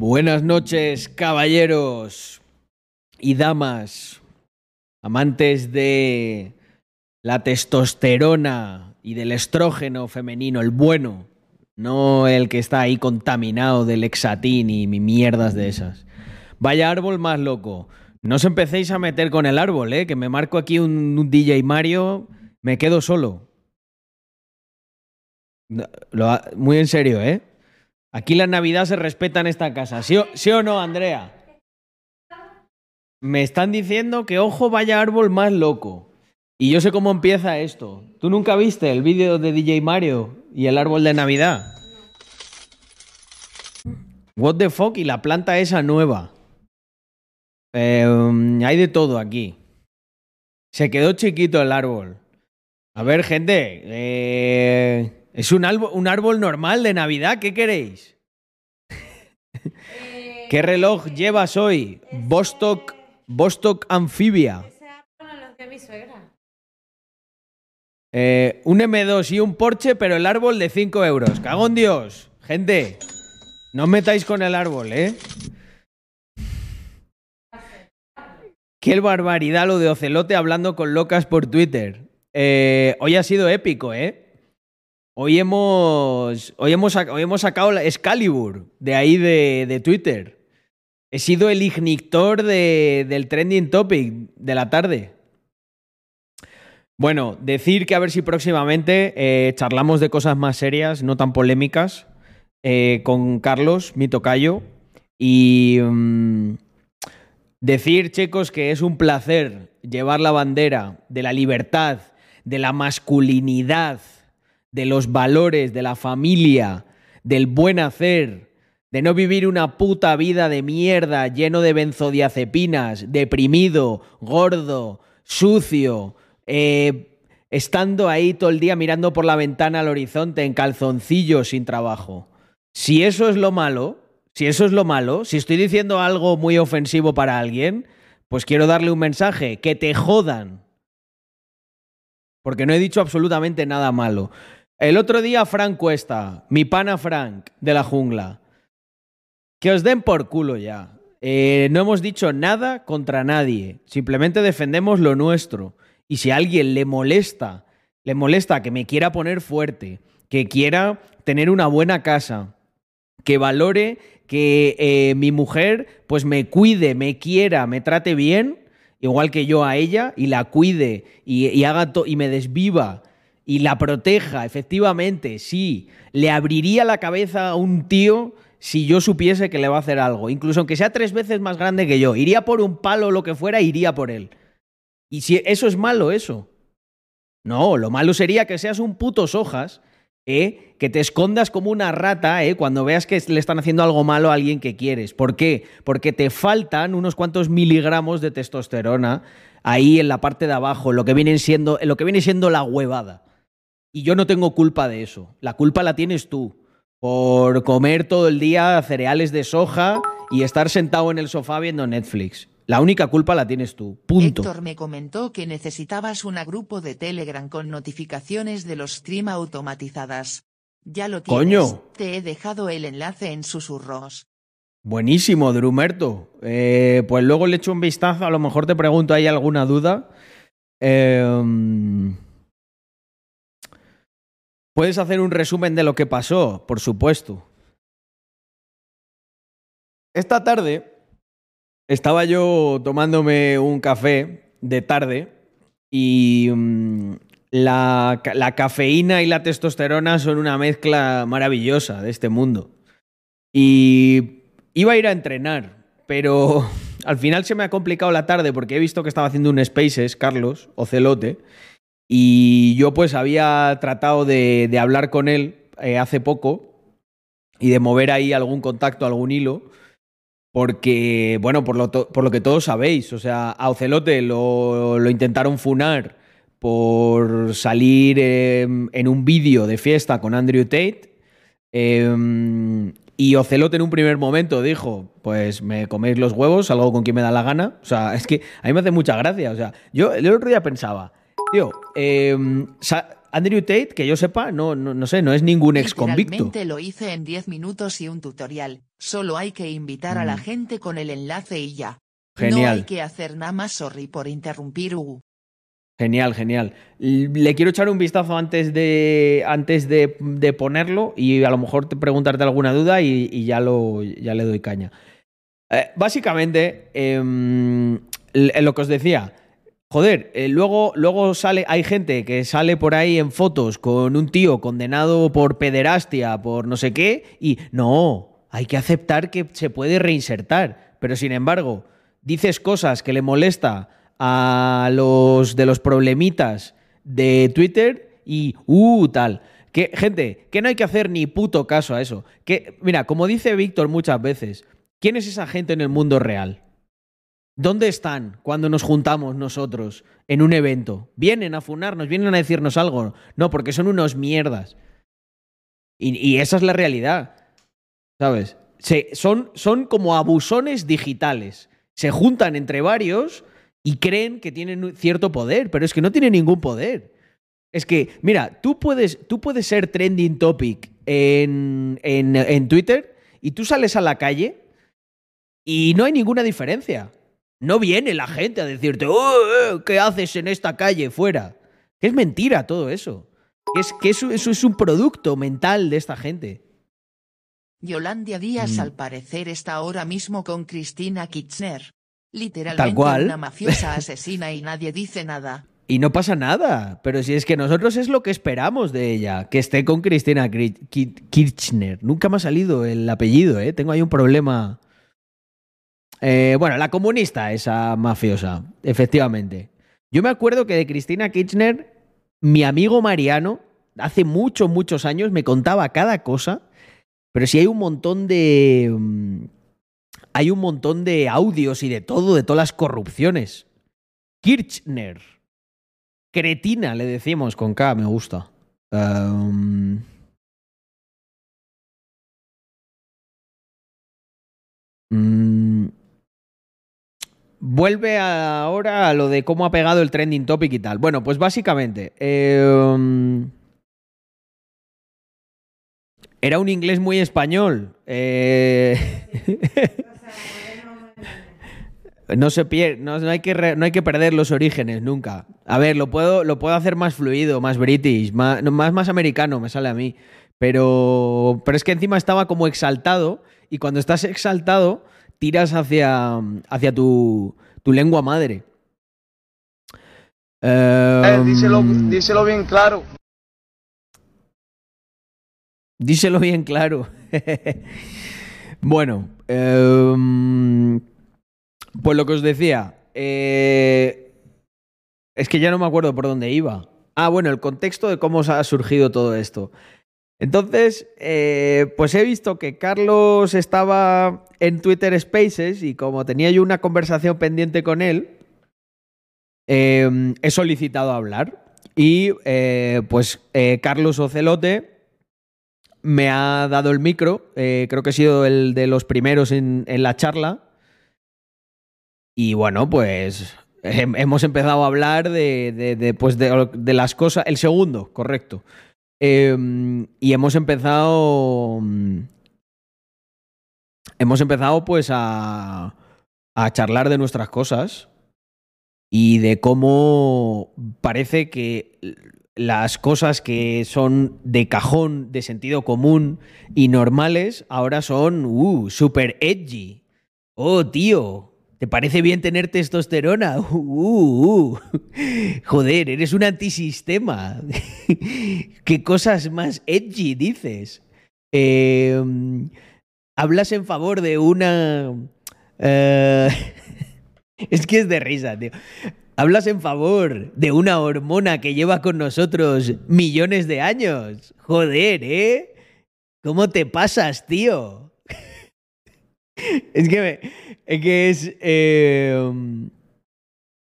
Buenas noches, caballeros y damas, amantes de la testosterona y del estrógeno femenino, el bueno, no el que está ahí contaminado del exatín y mierdas de esas. Vaya árbol más loco. No os empecéis a meter con el árbol, ¿eh? que me marco aquí un, DJ Mario, me quedo solo. Lo- muy en serio, ¿eh? Aquí la Navidad se respeta en esta casa. ¿Sí o, sí o no, Andrea? Me están diciendo que ojo vaya árbol más loco. Y yo sé cómo empieza esto. ¿Tú nunca viste el vídeo de DJ Mario y el árbol de Navidad? What the fuck y la planta esa nueva. Um, hay de todo aquí. Se quedó chiquito el árbol. A ver, gente. eh, es un árbol, un árbol normal de Navidad. ¿Qué queréis? ¿Qué reloj llevas hoy? Bostock, Bostock Amphibia. Ese árbol lo hacía mi suegra. Eh, un M2 y un Porsche, pero el árbol de 5 euros. Cago en Dios. Gente, no os metáis con el árbol, ¿eh? Qué barbaridad lo de Ocelote hablando con locas por Twitter. Eh, hoy ha sido épico, ¿eh? Hoy hemos, hoy hemos, hoy hemos sacado la Excalibur de ahí de, de Twitter. He sido el ignictor de- del trending topic de la tarde. Bueno, decir que a ver si próximamente eh, charlamos de cosas más serias, no tan polémicas, eh, con Carlos, mi tocayo. Y mm, decir, chicos, que es un placer llevar la bandera de la libertad, de la masculinidad, de los valores, de la familia, del buen hacer, de no vivir una puta vida de mierda lleno de benzodiazepinas, deprimido, gordo, sucio, eh, estando ahí todo el día mirando por la ventana al horizonte en calzoncillos sin trabajo. Si eso es lo malo, si eso es lo malo, si estoy diciendo algo muy ofensivo para alguien, pues quiero darle un mensaje, que te jodan. Porque no he dicho absolutamente nada malo. El otro día Frank Cuesta, mi pana Frank de la jungla. Que os den por culo ya. Eh, no hemos dicho nada contra nadie. Simplemente defendemos lo nuestro. Y si a alguien le molesta, le molesta que me quiera poner fuerte, que quiera tener una buena casa, que valore que eh, mi mujer pues me cuide, me quiera, me trate bien, igual que yo a ella, y la cuide y, y haga y me desviva y la proteja, efectivamente, sí, le abriría la cabeza a un tío si yo supiese que le va a hacer algo, incluso aunque sea tres veces más grande que yo, iría por un palo o lo que fuera, iría por él. Y si eso es malo, eso. No, lo malo sería que seas un puto sojas, ¿eh? que te escondas como una rata ¿eh? cuando veas que le están haciendo algo malo a alguien que quieres. ¿Por qué? Porque te faltan unos cuantos miligramos de testosterona ahí en la parte de abajo, lo que viene siendo, lo que viene siendo la huevada. Y yo no tengo culpa de eso. La culpa la tienes tú. Por comer todo el día cereales de soja y estar sentado en el sofá viendo Netflix. La única culpa la tienes tú. Punto. Héctor me comentó que necesitabas un grupo de Telegram con notificaciones de los stream automatizadas. Ya lo tienes. Coño. Te he dejado el enlace en susurros. Buenísimo, Drumerto. Eh, pues luego le echo un vistazo, a lo mejor te pregunto ahí alguna duda. Eh, Puedes hacer un resumen de lo que pasó, por supuesto. Esta tarde estaba yo tomándome un café de tarde y mm, la, la cafeína y la testosterona son una mezcla maravillosa de este mundo. Y iba a ir a entrenar, pero al final se me ha complicado la tarde porque he visto que estaba haciendo un Spaces, Carlos, Ocelote, y yo pues había tratado de, hablar con él eh, hace poco y de mover ahí algún contacto, algún hilo, porque, bueno, por lo, por lo que todos sabéis, o sea, a Ocelote lo, lo intentaron funar por salir eh, en un vídeo de fiesta con Andrew Tate. eh, y Ocelote en un primer momento dijo, pues me coméis los huevos, salgo con quien me da la gana. O sea, es que a mí me hace mucha gracia. O sea, yo el otro día pensaba, tío, eh, Andrew Tate, que yo sepa, no, no, no sé, no es ningún ex convicto. Lo hice en 10 minutos y un tutorial. Solo hay que invitar a la Mm. gente con el enlace y ya. No Genial. hay que hacer nada más, sorry por interrumpir, Hugo. Genial, genial. Le quiero echar un vistazo antes de, antes de, de ponerlo y a lo mejor te preguntarte alguna duda y, y ya, lo, ya le doy caña. Eh, básicamente, l- lo que os decía, joder, eh, luego, luego sale, hay gente que sale por ahí en fotos con un tío condenado por pederastia, por no sé qué, y no, hay que aceptar que se puede reinsertar. Pero sin embargo, dices cosas que le molesta a los de los problemitas de Twitter y uh, tal. Que, gente, que no hay que hacer ni puto caso a eso. Que, mira, como dice Víctor muchas veces, ¿quién es esa gente en el mundo real? ¿Dónde están cuando nos juntamos nosotros en un evento? ¿Vienen a funarnos? ¿Vienen a decirnos algo? No, porque son unos mierdas. Y, y esa es la realidad. ¿Sabes? Se- son, son como abusones digitales. Se juntan entre varios y creen que tienen cierto poder, pero es que no tienen ningún poder. Es que, mira, tú puedes, tú puedes ser trending topic en, en, en Twitter y tú sales a la calle y no hay ninguna diferencia. No viene la gente a decirte, "Oh, eh, ¿qué haces en esta calle fuera? Que es mentira todo eso. Es, que eso, eso es un producto mental de esta gente. Yolandia Díaz Mm. al parecer está ahora mismo con Cristina Kirchner. Literalmente Tal cual. una mafiosa asesina y nadie dice nada. Y no pasa nada. Pero si es que nosotros es lo que esperamos de ella, que esté con Cristina Kirchner. Nunca me ha salido el apellido, ¿eh? Tengo ahí un problema. Eh, bueno, la comunista, esa mafiosa, efectivamente. Yo me acuerdo que de Cristina Kirchner, mi amigo Mariano, hace muchos, muchos años, me contaba cada cosa. Pero sí hay un montón de. mm, Hay un montón de audios y de todo, de todas las corrupciones. Kirchner. Cretina, le decimos con K, me gusta. Um, mm, vuelve ahora a lo de cómo ha pegado el trending topic y tal. Bueno, pues básicamente. um, era un inglés muy español. eh, No hay que no hay que perder los orígenes nunca. A ver, lo puedo, lo puedo hacer más fluido, más british, más, más, más americano, me sale a mí. Pero, pero es que encima estaba como exaltado y cuando estás exaltado tiras hacia, hacia tu, tu lengua madre. Eh, díselo, Em, díselo bien claro. Díselo bien claro. bueno, em, pues lo que os decía. eh, es que ya no me acuerdo por dónde iba. Ah, bueno, el contexto de cómo ha surgido todo esto. Entonces, eh, pues he visto que Carlos estaba en Twitter Spaces y como tenía yo una conversación pendiente con él, eh, he solicitado hablar. Y eh, pues eh, Carlos Ocelote me ha dado el micro, creo que he sido el de los primeros en, la charla. Y bueno, pues hem- hemos empezado a hablar de, pues, de las cosas. El segundo, correcto. Eh, y hemos empezado. mm, Hemos empezado, pues, a, a charlar de nuestras cosas y de cómo parece que las cosas que son de cajón, de sentido común y normales, ahora son uh, super edgy. Oh, tío, ¿te parece bien tener testosterona? Uh, uh. Joder, eres un antisistema. ¿Qué cosas más edgy dices? Eh, hablas en favor de una... eh, es que es de risa, tío. Hablas en favor de una hormona que lleva con nosotros millones de años. Joder, ¿eh? ¿Cómo te pasas, tío? Es que, me- es,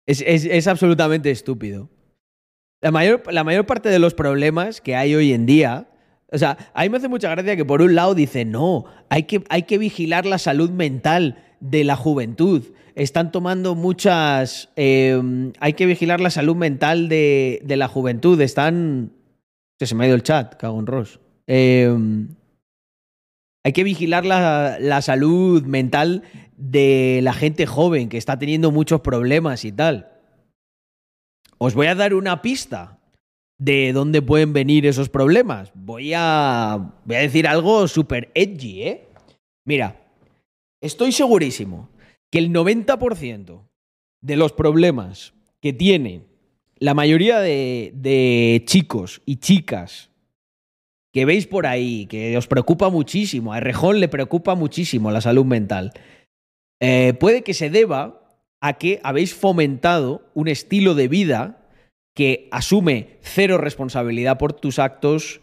es, es, absolutamente estúpido. La mayor, la mayor parte de los problemas que hay hoy en día, o sea, a mí me hace mucha gracia que por un lado dice, no, hay que, hay que vigilar la salud mental de la juventud. Están tomando muchas... eh, hay que vigilar la salud mental de, de la juventud. Están... Se me ha ido el chat, cago en Ross. Eh, hay que vigilar la, salud mental de la gente joven que está teniendo muchos problemas y tal. Os voy a dar una pista de dónde pueden venir esos problemas. Voy a, voy a decir algo súper edgy, ¿eh? Mira, estoy segurísimo que el 90% de los problemas que tienen la mayoría de chicos y chicas que veis por ahí, que os preocupa muchísimo, a Rejón le preocupa muchísimo la salud mental, eh, puede que se deba a que habéis fomentado un estilo de vida que asume cero responsabilidad por tus actos,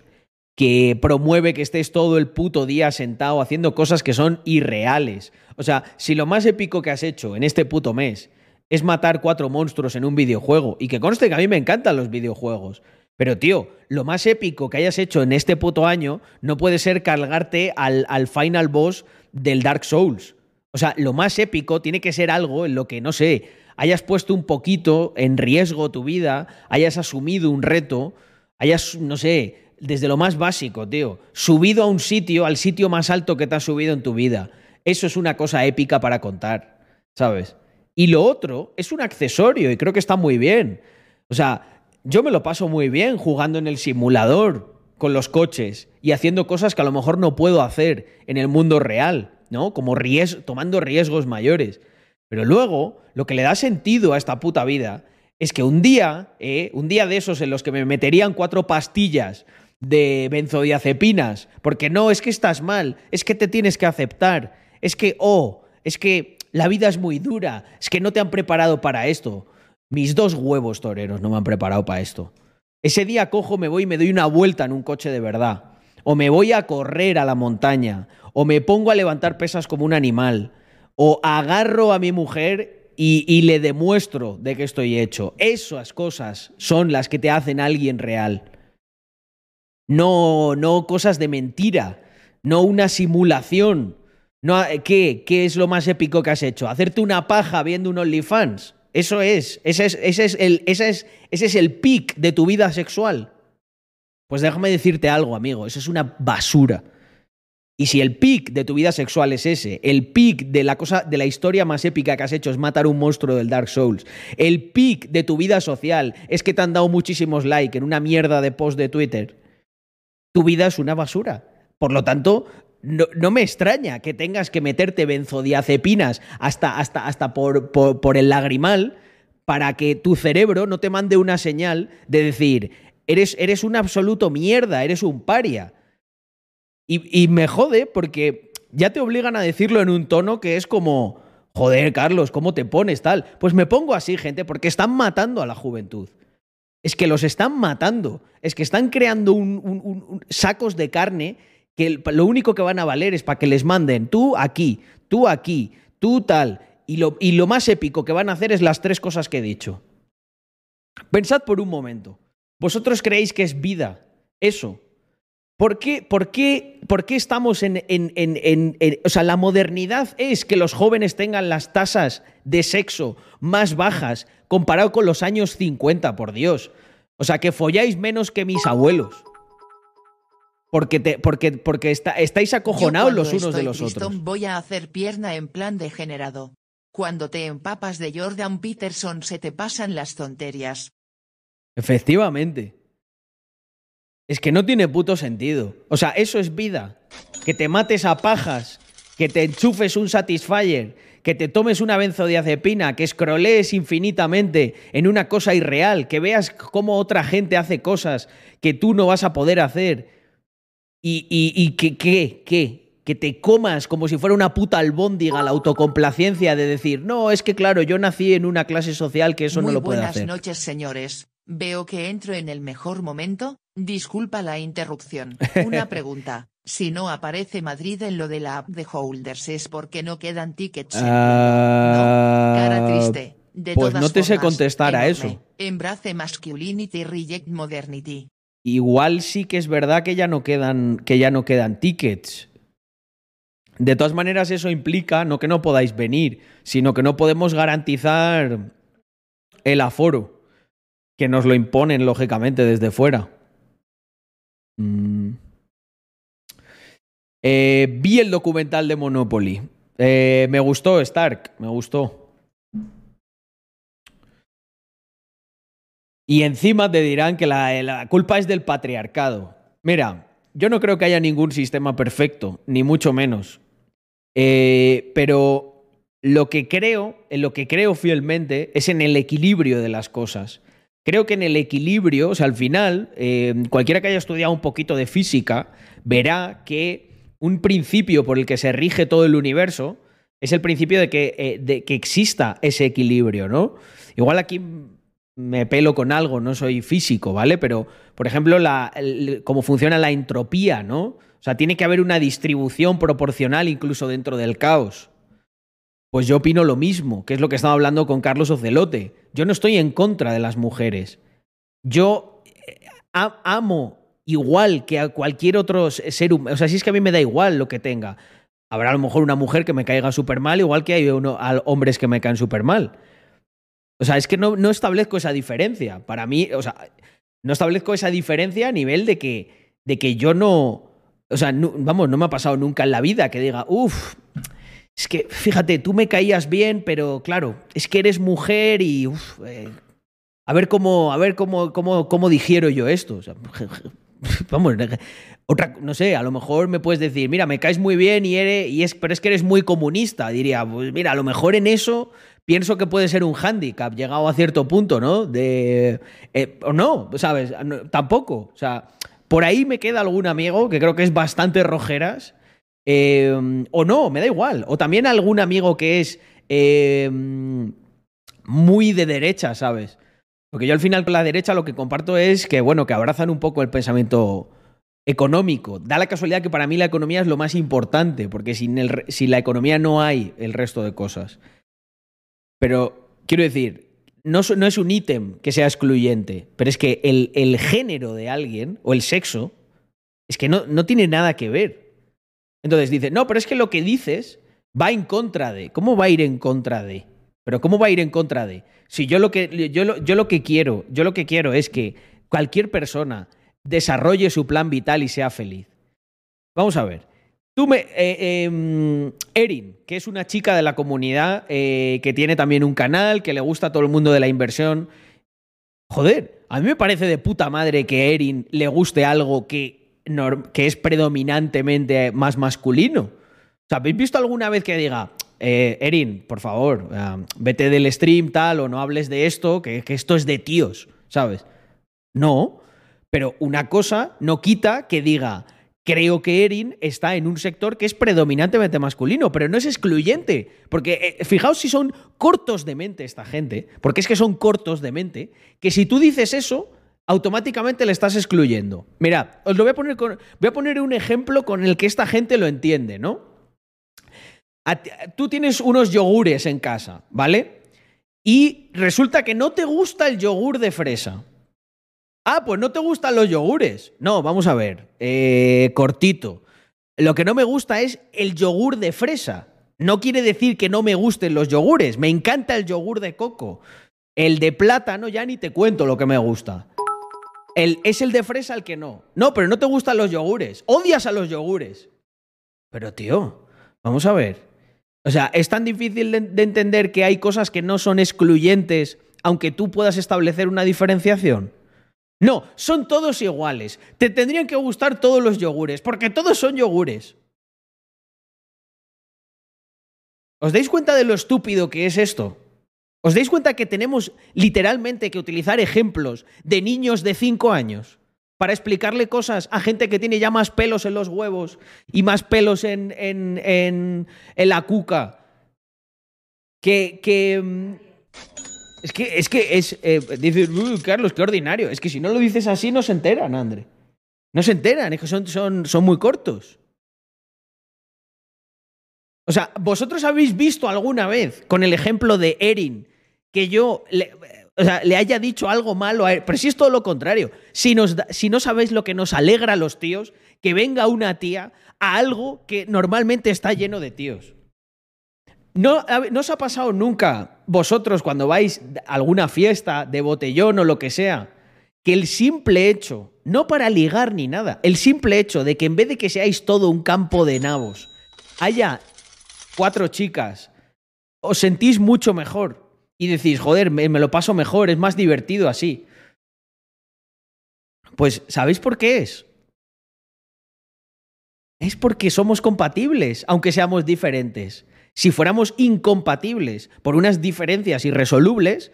que promueve que estés todo el puto día sentado haciendo cosas que son irreales. O sea, si lo más épico que has hecho en este puto mes es matar cuatro monstruos en un videojuego, y que conste que a mí me encantan los videojuegos, pero tío, lo más épico que hayas hecho en este puto año no puede ser cargarte al, al final boss del Dark Souls. O sea, lo más épico tiene que ser algo en lo que, no sé, hayas puesto un poquito en riesgo tu vida, hayas asumido un reto, hayas, no sé, desde lo más básico, tío, subido a un sitio, al sitio más alto que te has subido en tu vida. Eso es una cosa épica para contar, ¿sabes? Y lo otro es un accesorio y creo que está muy bien. O sea, yo me lo paso muy bien jugando en el simulador con los coches y haciendo cosas que a lo mejor no puedo hacer en el mundo real, ¿no? Como ries tomando riesgos mayores. Pero luego, lo que le da sentido a esta puta vida es que un día, eh, un día de esos en los que me meterían cuatro pastillas de benzodiazepinas, porque no, es que estás mal, es que te tienes que aceptar, es que, oh, es que la vida es muy dura, es que no te han preparado para esto. Mis dos huevos toreros no me han preparado para esto. Ese día cojo, me voy y me doy una vuelta en un coche de verdad. O me voy a correr a la montaña. O me pongo a levantar pesas como un animal. O agarro a mi mujer y, y le demuestro de qué estoy hecho. Esas cosas son las que te hacen alguien real. No, no cosas de mentira. No una simulación. No, ¿qué? ¿Qué es lo más épico que has hecho? ¿Hacerte una paja viendo un OnlyFans? Eso es, ese es, ese es, el, ese es, ese es el pic de tu vida sexual. Pues déjame decirte algo, amigo, eso es una basura. Y si el pic de tu vida sexual es ese, el pic de la cosa de la historia más épica que has hecho es matar un monstruo del Dark Souls, el pic de tu vida social es que te han dado muchísimos likes en una mierda de post de Twitter, tu vida es una basura. Por lo tanto, no, no, me extraña que tengas que meterte benzodiazepinas hasta, hasta, hasta por, por, por, el lagrimal para que tu cerebro no te mande una señal de decir, eres, eres un absoluto mierda, eres un paria. Y, y me jode porque ya te obligan a decirlo en un tono que es como, joder, Carlos, ¿cómo te pones tal? Pues me pongo así, gente, porque están matando a la juventud. Es que los están matando. Es que están creando un, un, un, sacos de carne lo único que van a valer es para que les manden tú aquí, tú aquí, tú tal. Y lo, y lo, más épico que van a hacer es las tres cosas que he dicho. Pensad por un momento. ¿Vosotros creéis que es vida eso? ¿Por qué, por qué, por qué estamos en, en, en, en, O sea, la modernidad es que los jóvenes tengan las tasas de sexo más bajas comparado con los años 50, por Dios. O sea, que folláis menos que mis abuelos. Porque, te, porque, porque está, estáis acojonados los unos de los otros. Voy a hacer pierna en plan degenerado. Cuando te empapas de Jordan Peterson se te pasan las tonterías. Efectivamente. Es que no tiene puto sentido. O sea, eso es vida. Que te mates a pajas, que te enchufes un Satisfyer, que te tomes una benzodiazepina, que escrolees infinitamente en una cosa irreal, que veas cómo otra gente hace cosas que tú no vas a poder hacer y, y, y que, ¿qué? ¿Qué? Que te comas como si fuera una puta albóndiga la autocomplacencia de decir, no, es que claro, yo nací en una clase social que eso Muy no lo puede hacer. Buenas noches, señores. Veo que entro en el mejor momento. Disculpa la interrupción. Una pregunta. Si no aparece Madrid en lo de la app de Holders es porque no quedan tickets. En Ah, no, cara triste. De pues todas no te sé contestar a eso. Embrace masculinity, reject modernity. Igual sí que es verdad que ya no quedan, que ya no quedan tickets. De todas maneras, eso implica no que no podáis venir, sino que no podemos garantizar el aforo, que nos lo imponen lógicamente desde fuera. Mm. Eh, vi el documental de Monopoly. Eh, me gustó, Stark, me gustó. Y encima te dirán que la, culpa es del patriarcado. Mira, yo no creo que haya ningún sistema perfecto, ni mucho menos. Eh, pero lo que creo, en lo que creo fielmente, es en el equilibrio de las cosas. Creo que en el equilibrio, o sea, al final, eh, cualquiera que haya estudiado un poquito de física verá que un principio por el que se rige todo el universo es el principio de que, eh, de que exista ese equilibrio, ¿no? Igual aquí me pelo con algo, no soy físico, ¿vale? Pero, por ejemplo, la, cómo funciona la entropía, ¿no? O sea, tiene que haber una distribución proporcional incluso dentro del caos. Pues yo opino lo mismo, que es lo que estaba hablando con Carlos Ocelote. Yo no estoy en contra de las mujeres. Yo eh, amo igual que a cualquier otro ser humano. O sea, si es que a mí me da igual lo que tenga. Habrá a lo mejor una mujer que me caiga súper mal, igual que hay uno- hombres que me caen súper mal. O sea, es que no, establezco esa diferencia. Para mí, o sea, no establezco esa diferencia a nivel de que, de que yo no. O sea, no- vamos, no me ha pasado nunca en la vida que diga, uff, es que fíjate, tú me caías bien, pero claro, es que eres mujer y. eh, a ver cómo, a ver cómo, cómo, cómo digiero yo esto. O sea, vamos, otra, no sé, a lo mejor me puedes decir, mira, me caes muy bien y eres, pero es que eres muy comunista. Diría, pues mira, a lo mejor en eso pienso que puede ser un hándicap llegado a cierto punto, ¿no? Eh, o no, ¿sabes? Tampoco. O sea, por ahí me queda algún amigo que creo que es bastante rojeras. eh, o no, me da igual. O también algún amigo que es eh, muy de derecha, ¿sabes? Porque yo al final con la derecha lo que comparto es que, bueno, que abrazan un poco el pensamiento económico. Da la casualidad que para mí la economía es lo más importante, porque sin, el, sin la economía no hay el resto de cosas. Pero quiero decir, no, es un ítem que sea excluyente, pero es que el, el género de alguien o el sexo es que no, no tiene nada que ver. Entonces dice, no, pero es que lo que dices va en contra de. ¿Cómo va a ir en contra de? Pero ¿cómo va a ir en contra de? Si yo lo que yo lo, yo lo que quiero, yo lo que quiero es que cualquier persona desarrolle su plan vital y sea feliz. Vamos a ver. Tú me. eh, eh, Erin, que es una chica de la comunidad eh, que tiene también un canal, que le gusta a todo el mundo de la inversión. Joder, a mí me parece de puta madre que Erin le guste algo que, que es predominantemente más masculino. O sea, ¿habéis visto alguna vez que diga, eh, Erin, por favor, vete del stream tal o no hables de esto, que esto es de tíos, ¿sabes? No, pero una cosa no quita que diga, creo que Erin está en un sector que es predominantemente masculino, pero no es excluyente, porque eh, fijaos si son cortos de mente esta gente, porque es que son cortos de mente, que si tú dices eso, automáticamente le estás excluyendo. Mirad, os lo voy a poner con, voy a poner un ejemplo con el que esta gente lo entiende, ¿no? Tú tienes unos yogures en casa, ¿vale? Y resulta que no te gusta el yogur de fresa. Ah, pues no te gustan los yogures. No, vamos a ver. eh, cortito. Lo que no me gusta es el yogur de fresa. No quiere decir que no me gusten los yogures. Me encanta el yogur de coco. El de plátano ya ni te cuento lo que me gusta. El, es el de fresa el que no. No, pero no te gustan los yogures. Odias a los yogures. Pero tío, vamos a ver. O sea, es tan difícil de, de entender que hay cosas que no son excluyentes, aunque tú puedas establecer una diferenciación. No, son todos iguales. Te tendrían que gustar todos los yogures, porque todos son yogures. ¿Os dais cuenta de lo estúpido que es esto? ¿Os dais cuenta que tenemos literalmente que utilizar ejemplos de niños de 5 años para explicarle cosas a gente que tiene ya más pelos en los huevos y más pelos en, en, en, en la cuca? Que, que, mm, es que es que es. eh, dice, "Uy, Carlos, qué ordinario. Es que si no lo dices así, no se enteran, André. No se enteran, es que son, son, son muy cortos. O sea, ¿vosotros habéis visto alguna vez, con el ejemplo de Erin, que yo le, o sea, le haya dicho algo malo a él? Pero si es todo lo contrario. Si, nos si no sabéis lo que nos alegra a los tíos, que venga una tía a algo que normalmente está lleno de tíos. ¿No, ¿No os ha pasado nunca vosotros cuando vais a alguna fiesta de botellón o lo que sea que el simple hecho, no para ligar ni nada, el simple hecho de que en vez de que seáis todo un campo de nabos, haya cuatro chicas, os sentís mucho mejor y decís, joder, me lo paso mejor, es más divertido así. Pues, ¿sabéis por qué es? Es porque somos compatibles, aunque seamos diferentes. Si fuéramos incompatibles por unas diferencias irresolubles,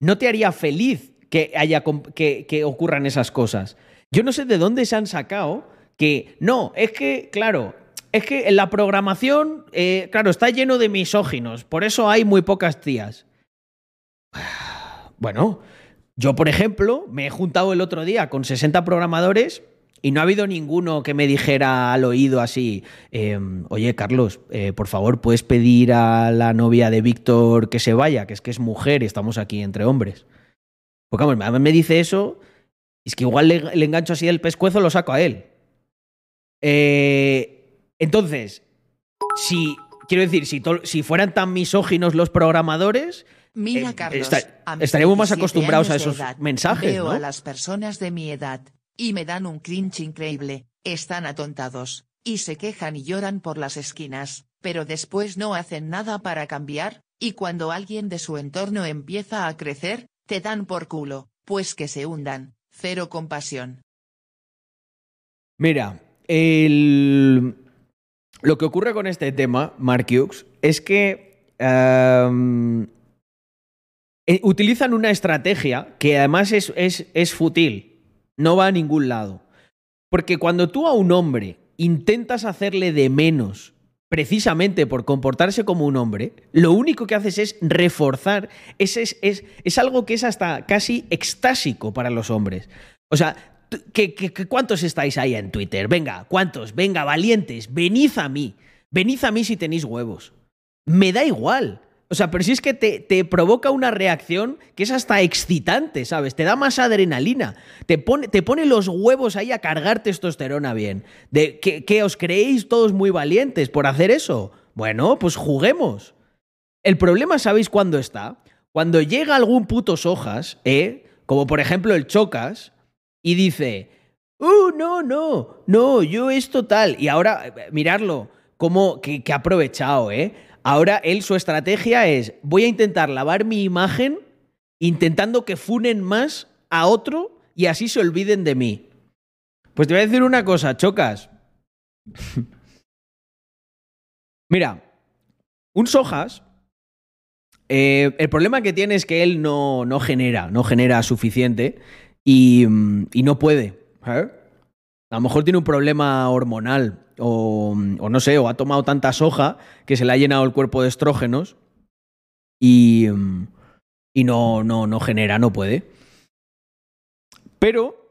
no te haría feliz que, haya, que, que ocurran esas cosas. Yo no sé de dónde se han sacado que, no, es que, claro, es que en la programación, eh, claro, está lleno de misóginos, por eso hay muy pocas tías. Bueno, yo, por ejemplo, me he juntado el otro día con 60 programadores y no ha habido ninguno que me dijera al oído así, eh, oye, Carlos, eh, por favor, ¿puedes pedir a la novia de Víctor que se vaya? Que es que es mujer y estamos aquí entre hombres. Porque vamos, me- me dice eso, es que igual le, le engancho así el pescuezo, lo saco a él. Eh, entonces, si, quiero decir, si, to- si fueran tan misóginos los programadores, Mira, Eh, Carlos, estaríamos más 27 acostumbrados a esos edad, mensajes, Veo ¿no? a las personas de mi edad, y me dan un cringe increíble, están atontados, y se quejan y lloran por las esquinas, pero después no hacen nada para cambiar, y cuando alguien de su entorno empieza a crecer, te dan por culo, pues que se hundan, cero compasión. Mira, el- lo que ocurre con este tema, Mark Hughes, es que em, eh, utilizan una estrategia que además es, es, es fútil, no va a ningún lado. Porque cuando tú a un hombre intentas hacerle de menos precisamente por comportarse como un hombre, lo único que haces es reforzar, es, es, es, es algo que es hasta casi extásico para los hombres. O sea, tú- ¿qué, qué- qué- cuántos estáis ahí en Twitter? Venga, ¿cuántos? Venga, valientes, venid a mí. Venid a mí si tenéis huevos. Me da igual. O sea, pero si es que te, te provoca una reacción que es hasta excitante, ¿sabes? Te da más adrenalina. Te pone, te pone los huevos ahí a cargar testosterona bien. De, que, os creéis todos muy valientes por hacer eso. Bueno, pues juguemos. El problema, ¿sabéis cuándo está? Cuando llega algún puto sojas, ¿eh? Como por ejemplo el Chocas, y dice, ¡Uh, no, no! No, yo esto tal. Y ahora, eh, mirarlo, como que, que ha aprovechado, ¿eh? Ahora él, su estrategia es: voy a intentar lavar mi imagen intentando que funen más a otro y así se olviden de mí. Pues te voy a decir una cosa, Chocas. Mira, un Sojas, eh, el problema que tiene es que él no, no genera, no genera suficiente y, mm, y no puede. A lo mejor tiene un problema hormonal o, o no sé, o ha tomado tanta soja que se le ha llenado el cuerpo de estrógenos y, y no, no, no genera, no puede. Pero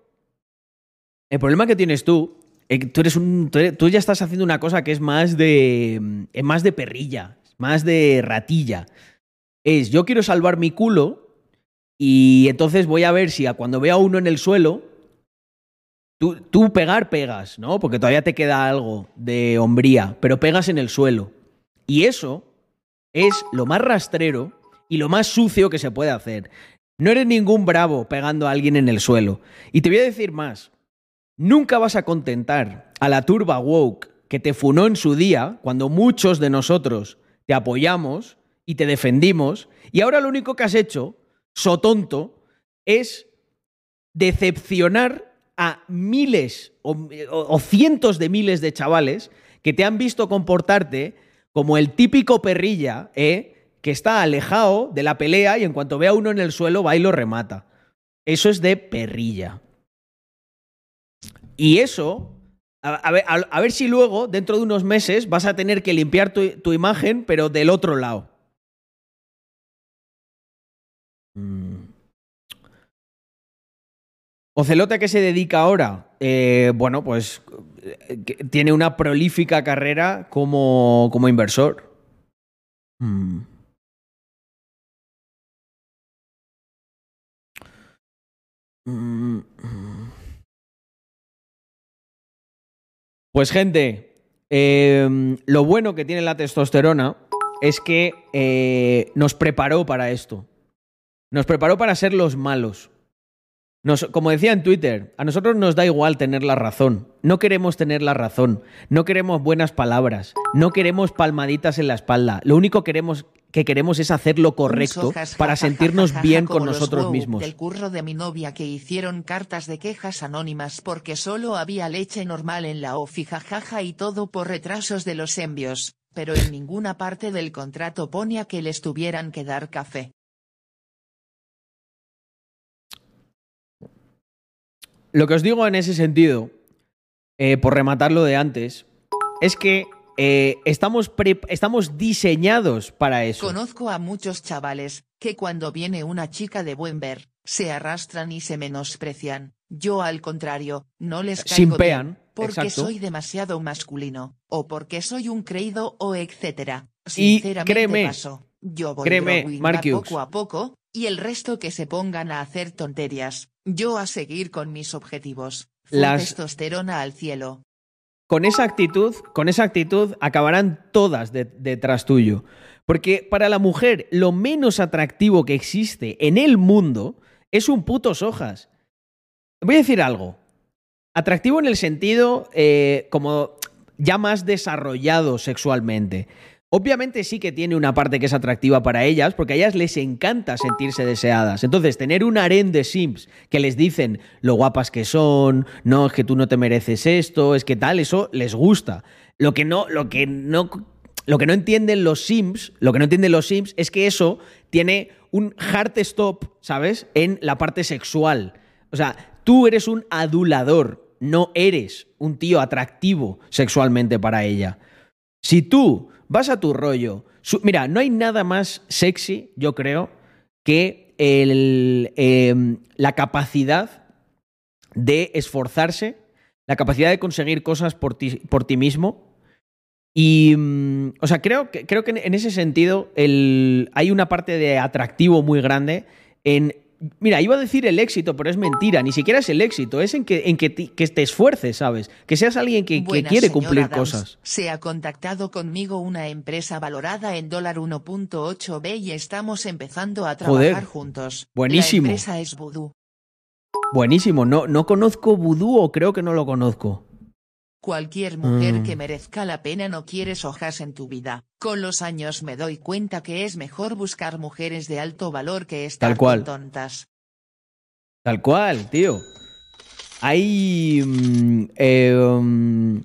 el problema que tienes tú, que tú, eres un, tú, ya estás haciendo una cosa que es más de, es más de perrilla, más de ratilla. Es, yo quiero salvar mi culo y entonces voy a ver si a cuando vea a uno en el suelo, tú, pegar, pegas, ¿no? Porque todavía te queda algo de hombría, pero pegas en el suelo. Y eso es lo más rastrero y lo más sucio que se puede hacer. No eres ningún bravo pegando a alguien en el suelo. Y te voy a decir más. Nunca vas a contentar a la turba woke que te funó en su día, cuando muchos de nosotros te apoyamos y te defendimos, y ahora lo único que has hecho, so tonto, es decepcionar a miles o, cientos de miles de chavales que te han visto comportarte como el típico perrilla, ¿eh? que está alejado de la pelea y en cuanto ve a uno en el suelo va y lo remata. Eso es de perrilla. Y eso, a, ver, si luego, dentro de unos meses, vas a tener que limpiar tu, tu imagen, pero del otro lado. Mm. Ocelote, ¿a qué se dedica ahora? Eh, bueno, pues eh, que tiene una prolífica carrera como, como inversor. Mm. Mm, mm. Pues gente, eh, lo bueno que tiene la testosterona es que eh, nos preparó para esto. Nos preparó para ser los malos. Nos- como decía en Twitter, a nosotros nos da igual tener la razón. No queremos tener la razón. No queremos buenas palabras. No queremos palmaditas en la espalda. Lo único queremos, que queremos es hacer lo correcto para jajaja, sentirnos jajaja, bien con nosotros wow mismos. Del curro de mi novia que hicieron cartas de quejas anónimas porque solo había leche normal en la ofi jajaja y todo por retrasos de los envios, pero en ninguna parte del contrato ponía que les tuvieran que dar café. Lo que os digo en ese sentido, eh, por rematar lo de antes, es que eh, estamos, diseñados para eso. Conozco a muchos chavales, que cuando viene una chica de buen ver, se arrastran y se menosprecian. Yo al contrario, no les caigo Simpean, bien, porque exacto. soy demasiado masculino, o porque soy un creído o etcétera. Y Sinceramente créeme, paso. Yo voy créeme, poco a poco, y el resto que se pongan a hacer tonterías. Yo a seguir con mis objetivos. Full Las- testosterona al cielo. con esa actitud, con esa actitud acabarán todas de- detrás tuyo. Porque para la mujer lo menos atractivo que existe en el mundo es un puto sojas. Voy a decir algo. Atractivo en el sentido eh, como ya más desarrollado sexualmente. Obviamente sí que tiene una parte que es atractiva para ellas, porque a ellas les encanta sentirse deseadas. Entonces, tener un harén de Sims que les dicen lo guapas que son, no, es que tú no te mereces esto, es que tal, eso les gusta. Lo que no, lo que no, lo que no entienden los Sims, lo que no entienden los Sims es que eso tiene un hard stop, ¿sabes? En la parte sexual. O sea, tú eres un adulador, no eres un tío atractivo sexualmente para ella. Si tú vas a tu rollo, mira, no hay nada más sexy, yo creo, que em, la capacidad de esforzarse, la capacidad de conseguir cosas por ti, por ti mismo. Y, mm, o sea, creo que, creo que en- en ese sentido el, hay una parte de atractivo muy grande en... Mira, iba a decir el éxito, pero es mentira. Ni siquiera es el éxito, es en que, en que, ti- que te esfuerces, ¿sabes? Que seas alguien que, que quiere cumplir Adams. cosas. Se ha contactado conmigo una empresa valorada en dólar 1.8 B y estamos empezando a Joder, trabajar juntos. buenísimo. La empresa es Voodoo. Buenísimo. No, no conozco Vudú o creo que no lo conozco. Cualquier mujer Mm. que merezca la pena no quieres hojas en tu vida. Con los años me doy cuenta que es mejor buscar mujeres de alto valor que estar Tal cual. tontas. Tal cual, tío. Hay. mm, eh, mm,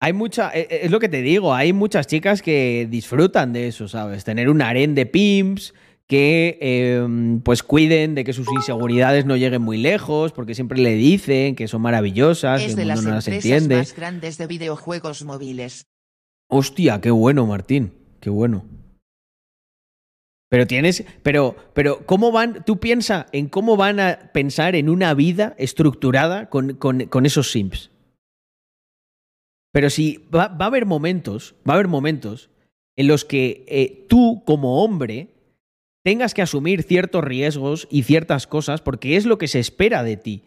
hay mucha. eh, eh, Es lo que te digo, hay muchas chicas que disfrutan de eso, ¿sabes? Tener un harén de pimps que eh, pues cuiden de que sus inseguridades no lleguen muy lejos, porque siempre le dicen que son maravillosas, que Es el de mundo las no las empresas entiende. más grandes de videojuegos móviles. Hostia, qué bueno, Martín. Qué bueno. Pero tienes. Pero, pero, ¿cómo van? Tú piensa en cómo van a pensar en una vida estructurada con, con- con esos Sims. Pero si va, va a haber momentos, va a haber momentos en los que eh, tú, como hombre, tengas que asumir ciertos riesgos y ciertas cosas porque es lo que se espera de ti.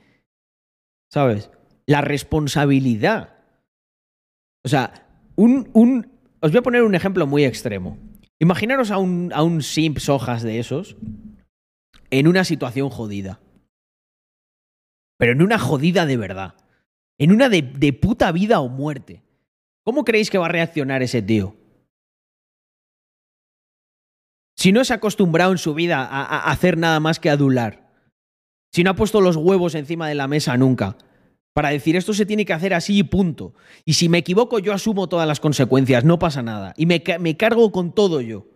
¿Sabes? La responsabilidad. O sea, un, un- os voy a poner un ejemplo muy extremo. Imaginaros a un, a un simp hojas de esos en una situación jodida. Pero en una jodida de verdad. En una de, de puta vida o muerte. ¿Cómo creéis que va a reaccionar ese tío? Si no se acostumbrado en su vida a, hacer nada más que adular. Si no ha puesto los huevos encima de la mesa nunca para decir esto se tiene que hacer así y punto. Y si me equivoco, yo asumo todas las consecuencias, no pasa nada. Y me, me cargo con todo yo.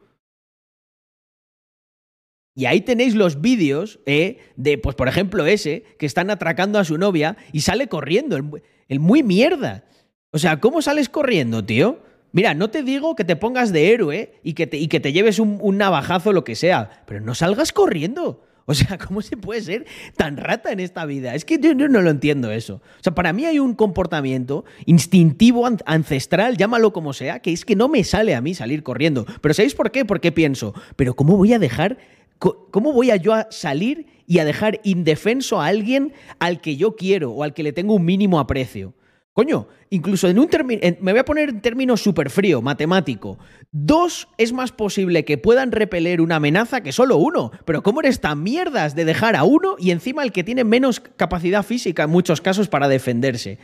Y ahí tenéis los vídeos eh, de, pues por ejemplo, ese, que están atracando a su novia y sale corriendo, el, el muy mierda. O sea, ¿cómo sales corriendo, tío? Mira, no te digo que te pongas de héroe y que te, y que te lleves un, navajazo o lo que sea, pero no salgas corriendo. O sea, ¿cómo se puede ser tan rata en esta vida? Es que yo, yo no lo entiendo eso. O sea, para mí hay un comportamiento instintivo, an- ancestral, llámalo como sea, que es que no me sale a mí salir corriendo. Pero ¿sabéis por qué? Porque pienso, pero ¿cómo voy a dejar, cómo voy a yo a salir y a dejar indefenso a alguien al que yo quiero o al que le tengo un mínimo aprecio? Coño, incluso en un término, me voy a poner en términos súper frío, matemático. Dos es más posible que puedan repeler una amenaza que solo uno. Pero ¿cómo eres tan mierdas de dejar a uno y encima el que tiene menos capacidad física en muchos casos para defenderse?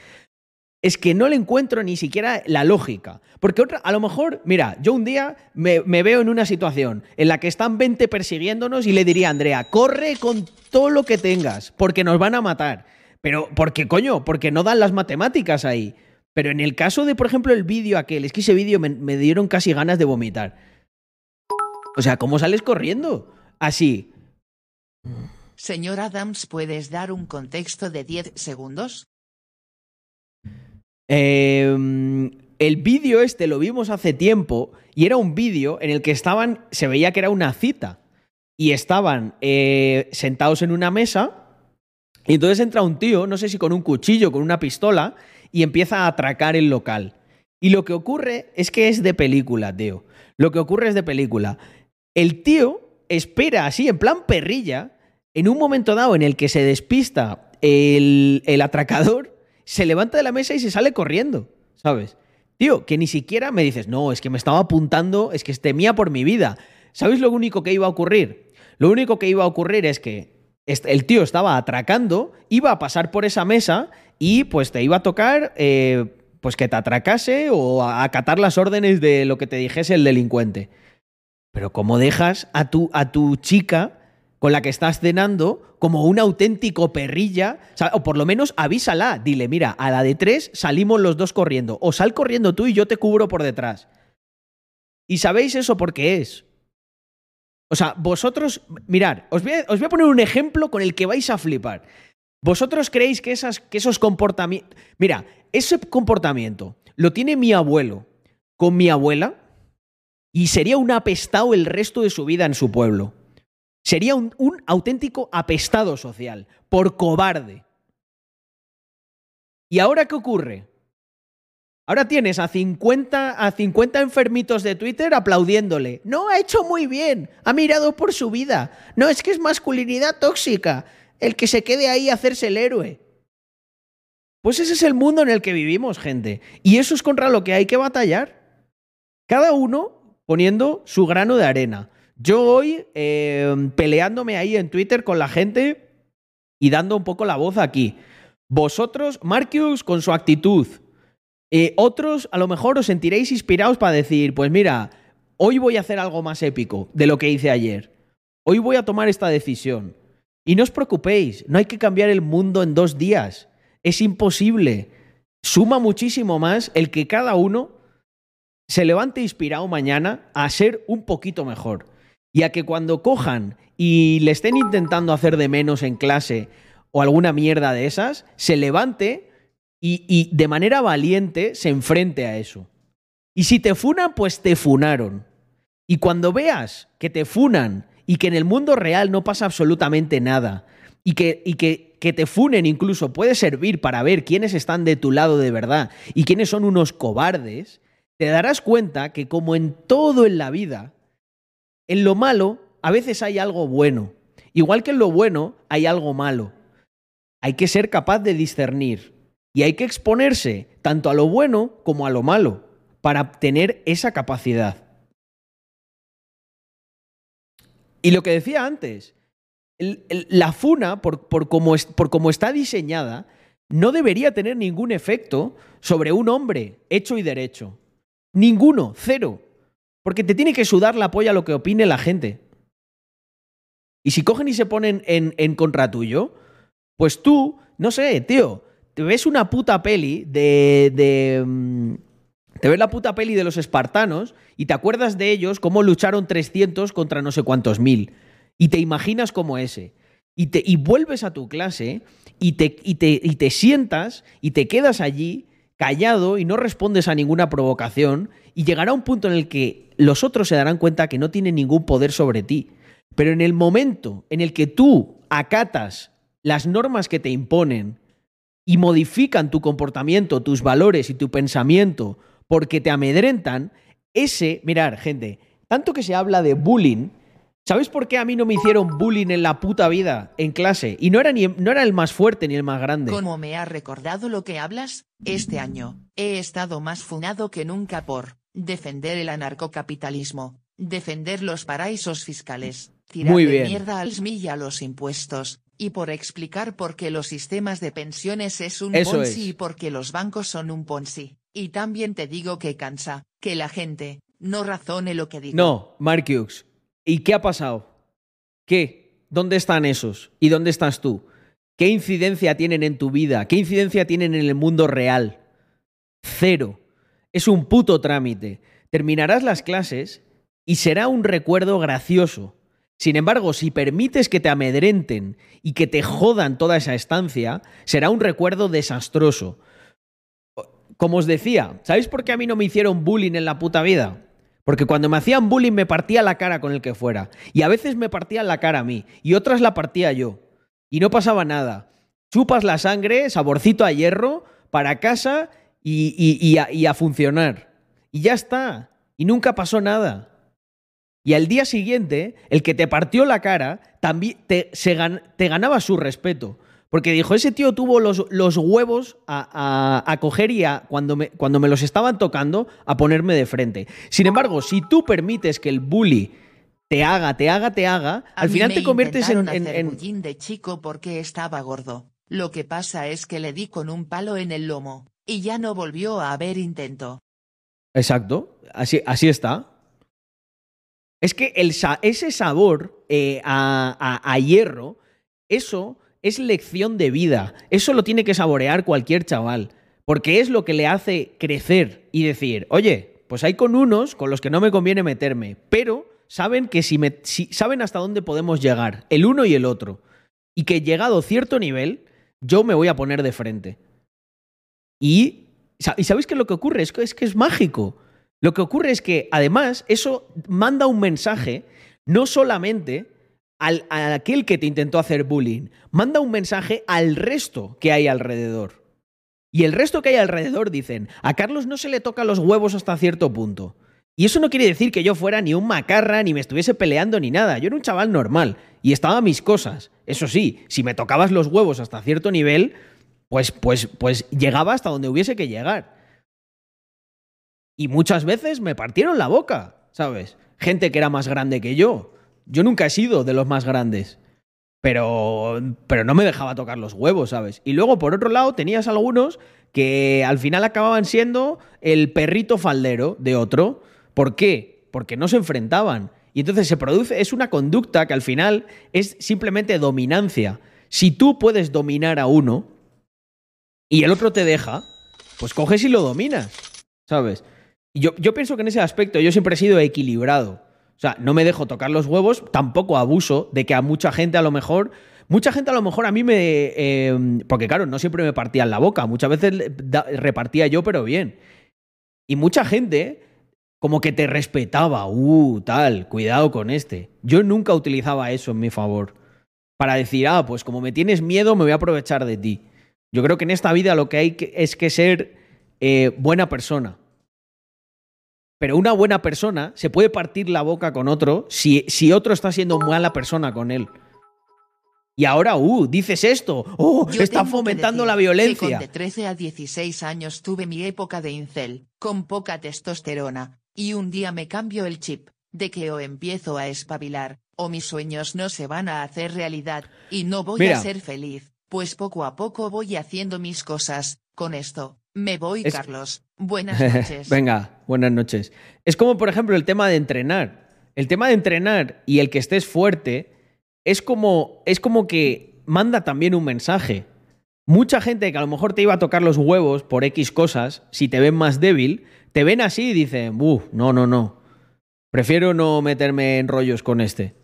Es que no le encuentro ni siquiera la lógica. Porque otra, a lo mejor, mira, yo un día me, me veo en una situación en la que están 20 persiguiéndonos y le diría a Andrea, corre con todo lo que tengas, porque nos van a matar. Pero, ¿por qué coño? Porque no dan las matemáticas ahí. Pero en el caso de, por ejemplo, el vídeo aquel, es que ese vídeo me, me dieron casi ganas de vomitar. O sea, ¿cómo sales corriendo? Así. Señor Adams, ¿puedes dar un contexto de 10 segundos? Eh, el vídeo este lo vimos hace tiempo y era un vídeo en el que estaban, se veía que era una cita y estaban eh, sentados en una mesa y entonces entra un tío, no sé si con un cuchillo, con una pistola, y empieza a atracar el local. Y lo que ocurre es que es de película, tío. Lo que ocurre es de película. El tío espera así, en plan perrilla, en un momento dado en el que se despista el, el atracador, se levanta de la mesa y se sale corriendo, ¿sabes? Tío, que ni siquiera me dices, no, es que me estaba apuntando, es que temía por mi vida. ¿Sabéis lo único que iba a ocurrir? Lo único que iba a ocurrir es que el tío estaba atracando, iba a pasar por esa mesa y pues te iba a tocar eh, pues que te atracase o a acatar las órdenes de lo que te dijese el delincuente. Pero ¿cómo dejas a tu, a tu chica con la que estás cenando como un auténtico perrilla? O, por lo menos avísala, dile, mira, a la de tres salimos los dos corriendo, o sal corriendo tú y yo te cubro por detrás. ¿Y sabéis eso por qué es? O sea, vosotros, mirad, os voy, a, poner un ejemplo con el que vais a flipar. ¿Vosotros creéis que esos comportamientos... Mira, ese comportamiento lo tiene mi abuelo con mi abuela y sería un apestado el resto de su vida en su pueblo. Sería un, un auténtico apestado social, por cobarde. ¿Y ahora qué ocurre? Ahora tienes a 50, a 50 enfermitos de Twitter aplaudiéndole. No, ha hecho muy bien. Ha mirado por su vida. No, es que es masculinidad tóxica. El que se quede ahí a hacerse el héroe. Pues ese es el mundo en el que vivimos, gente. Y eso es contra lo que hay que batallar. Cada uno poniendo su grano de arena. Yo hoy eh, peleándome ahí en Twitter con la gente y dando un poco la voz aquí. Vosotros, Marcus con su actitud, otros a lo mejor os sentiréis inspirados para decir, pues mira, hoy voy a hacer algo más épico de lo que hice ayer. Hoy voy a tomar esta decisión. Y no os preocupéis, no hay que cambiar el mundo en dos días. Es imposible. Suma muchísimo más el que cada uno se levante inspirado mañana a ser un poquito mejor. Y a que cuando cojan y le estén intentando hacer de menos en clase o alguna mierda de esas, se levante y, de manera valiente se enfrente a eso. Y si te funan, pues te funaron. Y cuando veas que te funan y que en el mundo real no pasa absolutamente nada, y que, y que, que te funen incluso puede servir para ver quiénes están de tu lado de verdad y quiénes son unos cobardes, te darás cuenta que como en todo en la vida, en lo malo a veces hay algo bueno. Igual que en lo bueno hay algo malo. Hay que ser capaz de discernir. Y hay que exponerse tanto a lo bueno como a lo malo para tener esa capacidad. Y lo que decía antes, la funa, por, como está diseñada, no debería tener ningún efecto sobre un hombre hecho y derecho. Ninguno, cero. Porque te tiene que sudar la polla lo que opine la gente. Y si cogen y se ponen en, en contra tuyo, pues tú, no sé, tío, ves una puta peli de, de, Te ves la puta peli de los espartanos y te acuerdas de ellos cómo lucharon 300 contra no sé cuántos mil. Y te imaginas como ese. Y, te, y vuelves a tu clase y te, y, te, y te sientas y te quedas allí callado y no respondes a ninguna provocación y llegará un punto en el que los otros se darán cuenta que no tienen ningún poder sobre ti. Pero en el momento en el que tú acatas las normas que te imponen y modifican tu comportamiento, tus valores y tu pensamiento porque te amedrentan, ese, mirar, gente, tanto que se habla de bullying, ¿Sabes por qué a mí no me hicieron bullying en la puta vida, en clase? Y no era, ni, no era el más fuerte ni el más grande. Como me ha recordado lo que hablas, este año, he estado más funado que nunca por defender el anarcocapitalismo, defender los paraísos fiscales, tirar Muy de bien. mierda al SMI y a los impuestos, y por explicar por qué los sistemas de pensiones es un Eso Ponzi es. y por qué los bancos son un Ponzi. Y también te digo que cansa, que la gente, no razone lo que digo. No, Marcus. ¿Y qué ha pasado? ¿Qué? ¿Dónde están esos? ¿Y dónde estás tú? ¿Qué incidencia tienen en tu vida? ¿Qué incidencia tienen en el mundo real? Cero. Es un puto trámite. Terminarás las clases y será un recuerdo gracioso. Sin embargo, si permites que te amedrenten y que te jodan toda esa estancia, será un recuerdo desastroso. Como os decía, ¿sabéis por qué a mí no me hicieron bullying en la puta vida? Porque cuando me hacían bullying me partía la cara con el que fuera. Y a veces me partían la cara a mí. Y otras la partía yo. Y no pasaba nada. Chupas la sangre, saborcito a hierro, para casa y, y a funcionar. Y ya está. Y nunca pasó nada. Y al día siguiente, el que te partió la cara también te, se gan- te ganaba su respeto. Porque dijo, ese tío tuvo los, los huevos a, a- a coger y a, cuando, me, cuando me los estaban tocando, a ponerme de frente. Sin embargo, si tú permites que el bully te haga, te haga, te haga, A al final te conviertes en... en- hacer en- de chico porque estaba gordo. Lo que pasa es que le di con un palo en el lomo, y ya no volvió a haber intento. Exacto, así, así está. Es que ese sabor eh, a, hierro, eso es lección de vida. Eso lo tiene que saborear cualquier chaval. Porque es lo que le hace crecer y decir, oye, pues hay con unos con los que no me conviene meterme, pero saben que si me, saben hasta dónde podemos llegar, el uno y el otro. Y que llegado cierto nivel, yo me voy a poner de frente. Y, ¿y sabéis qué es lo que ocurre? Que, es que es mágico. Lo que ocurre es que, además, eso manda un mensaje no solamente al, a aquel que te intentó hacer bullying, manda un mensaje al resto que hay alrededor. Y el resto que hay alrededor dicen, a Carlos no se le toca los huevos hasta cierto punto. Y eso no quiere decir que yo fuera ni un macarra, ni me estuviese peleando, ni nada. Yo era un chaval normal y estaba a mis cosas. Eso sí, si me tocabas los huevos hasta cierto nivel, pues, pues, pues llegaba hasta donde hubiese que llegar. Y muchas veces me partieron la boca, ¿sabes? Gente que era más grande que yo. Yo nunca he sido de los más grandes. Pero, pero no me dejaba tocar los huevos, ¿sabes? Y luego, por otro lado, tenías algunos que al final acababan siendo el perrito faldero de otro. ¿Por qué? Porque no se enfrentaban. Y entonces se produce, es una conducta que al final es simplemente dominancia. Si tú puedes dominar a uno y el otro te deja, pues coges y lo dominas, ¿sabes? Yo, pienso que en ese aspecto yo siempre he sido equilibrado. O sea, no me dejo tocar los huevos, tampoco abuso de que a mucha gente a lo mejor. Mucha gente a lo mejor a mí me. eh, porque claro, no siempre me partían la boca, muchas veces repartía yo, pero bien. Y mucha gente como que te respetaba, uh, tal, cuidado con este. Yo nunca utilizaba eso en mi favor. Para decir, ah, pues como me tienes miedo, me voy a aprovechar de ti. Yo creo que en esta vida lo que hay es que ser eh, buena persona. Pero una buena persona se puede partir la boca con otro si, si otro está siendo mala persona con él. Y ahora, uh, dices esto. Oh, Yo está tengo que fomentando la violencia. con de 13 a 16 años tuve mi época de incel, con poca testosterona, y un día me cambio el chip, de que o empiezo a espabilar, o mis sueños no se van a hacer realidad, y no voy Mira. a ser feliz, pues poco a poco voy haciendo mis cosas, con esto, me voy Es- Carlos, buenas noches. Venga, buenas noches. Es como, por ejemplo, el tema de entrenar. El tema de entrenar y el que estés fuerte es como, es como que manda también un mensaje. Mucha gente que a lo mejor te iba a tocar los huevos por X cosas, si te ven más débil, te ven así y dicen, uff, no, no, no. Prefiero no meterme en rollos con este.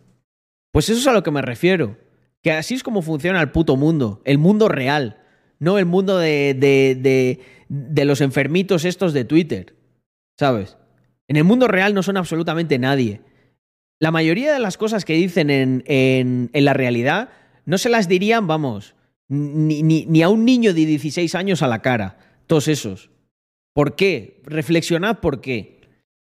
Pues eso es a lo que me refiero. Que así es como funciona el puto mundo, el mundo real, no el mundo de, de, de, los enfermitos estos de Twitter. ¿Sabes? En el mundo real no son absolutamente nadie. La mayoría de las cosas que dicen en, en, en la realidad no se las dirían, vamos, ni, ni, ni a un niño de 16 años a la cara. Todos esos. ¿Por qué? Reflexionad por qué.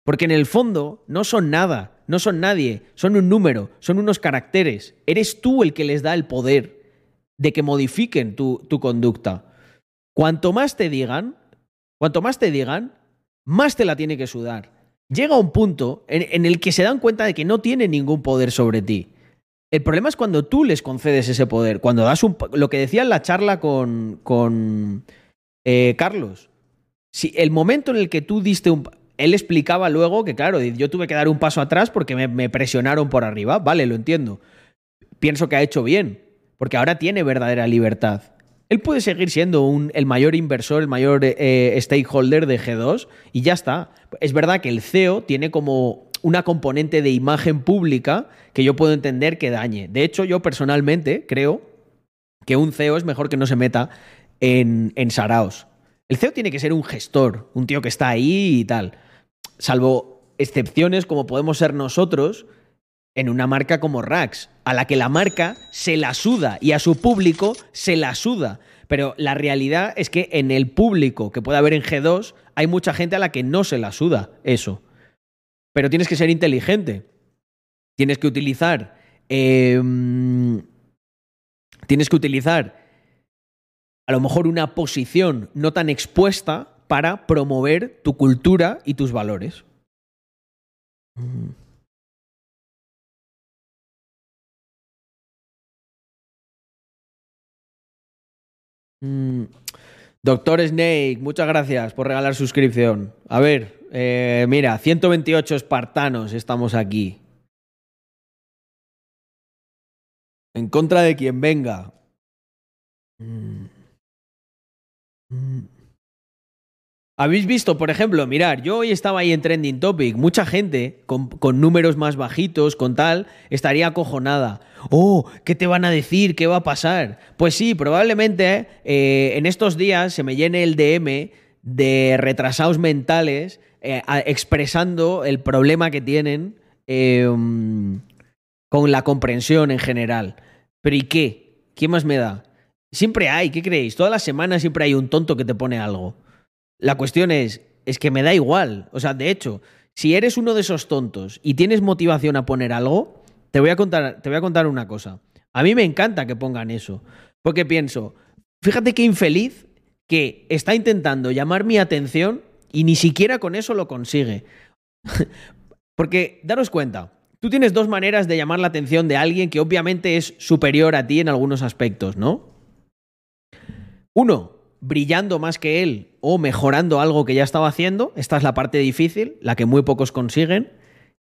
Porque en el fondo no son nada. no son nadie, son un número, son unos caracteres. Eres tú el que les da el poder de que modifiquen tu, tu conducta. Cuanto más te digan, cuanto más te digan, más te la tiene que sudar. Llega un punto en, el que se dan cuenta de que no tienen ningún poder sobre ti. El problema es cuando tú les concedes ese poder, cuando das un... Lo que decía en la charla con, con eh, Carlos, si el momento en el que tú diste un... Él explicaba luego que, claro, yo tuve que dar un paso atrás porque me presionaron por arriba. Vale, lo entiendo. Pienso que ha hecho bien, porque ahora tiene verdadera libertad. Él puede seguir siendo un, el mayor inversor, el mayor eh, stakeholder de G2 y ya está. Es verdad que el CEO tiene como una componente de imagen pública que yo puedo entender que dañe. De hecho, yo personalmente creo que un CEO es mejor que no se meta en, en Saraos. El CEO tiene que ser un gestor, un tío que está ahí y tal. Salvo excepciones como podemos ser nosotros en una marca como Rax, a la que la marca se la suda y a su público se la suda. Pero la realidad es que en el público que puede haber en G2 hay mucha gente a la que no se la suda eso. Pero tienes que ser inteligente. Tienes que utilizar. eh, tienes que utilizar a lo mejor una posición no tan expuesta para promover tu cultura y tus valores. Mm. Mm. Doctor Snake, muchas gracias por regalar suscripción. A ver, eh, mira, 128 espartanos estamos aquí. En contra de quien venga. Mm. Mm. ¿Habéis visto, por ejemplo, mirar, yo hoy estaba ahí en Trending Topic, mucha gente con, números más bajitos, con tal, estaría acojonada. Oh, ¿qué te van a decir? ¿Qué va a pasar? Pues sí, probablemente eh, en estos días se me llene el DM de retrasados mentales eh, expresando el problema que tienen eh, con la comprensión en general. Pero ¿y qué? ¿Qué más me da? Siempre hay, ¿qué creéis? Todas las semanas siempre hay un tonto que te pone algo. La cuestión es, es que me da igual. O sea, de hecho, si eres uno de esos tontos y tienes motivación a poner algo, te voy a contar, te voy a contar una cosa. A mí me encanta que pongan eso. Porque pienso, fíjate qué infeliz que está intentando llamar mi atención y ni siquiera con eso lo consigue. porque, daros cuenta, tú tienes dos maneras de llamar la atención de alguien que obviamente es superior a ti en algunos aspectos, ¿no? Uno, brillando más que él o mejorando algo que ya estaba haciendo. Esta es la parte difícil, la que muy pocos consiguen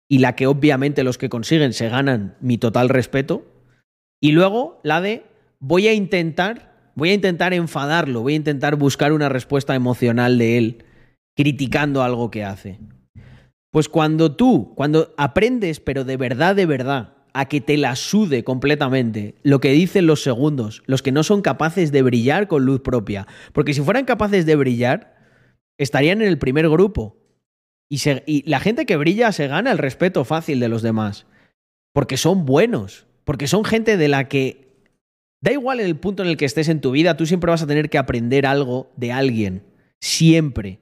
y la que obviamente los que consiguen se ganan mi total respeto. Y luego la de voy a intentar, voy a intentar enfadarlo, voy a intentar buscar una respuesta emocional de él criticando algo que hace. Pues cuando tú, cuando aprendes, pero de verdad, de verdad, a que te la sude completamente lo que dicen los segundos, los que no son capaces de brillar con luz propia. Porque si fueran capaces de brillar, estarían en el primer grupo. Y, se, y, la gente que brilla se gana el respeto fácil de los demás. Porque son buenos. Porque son gente de la que... Da igual el punto en el que estés en tu vida, tú siempre vas a tener que aprender algo de alguien. Siempre.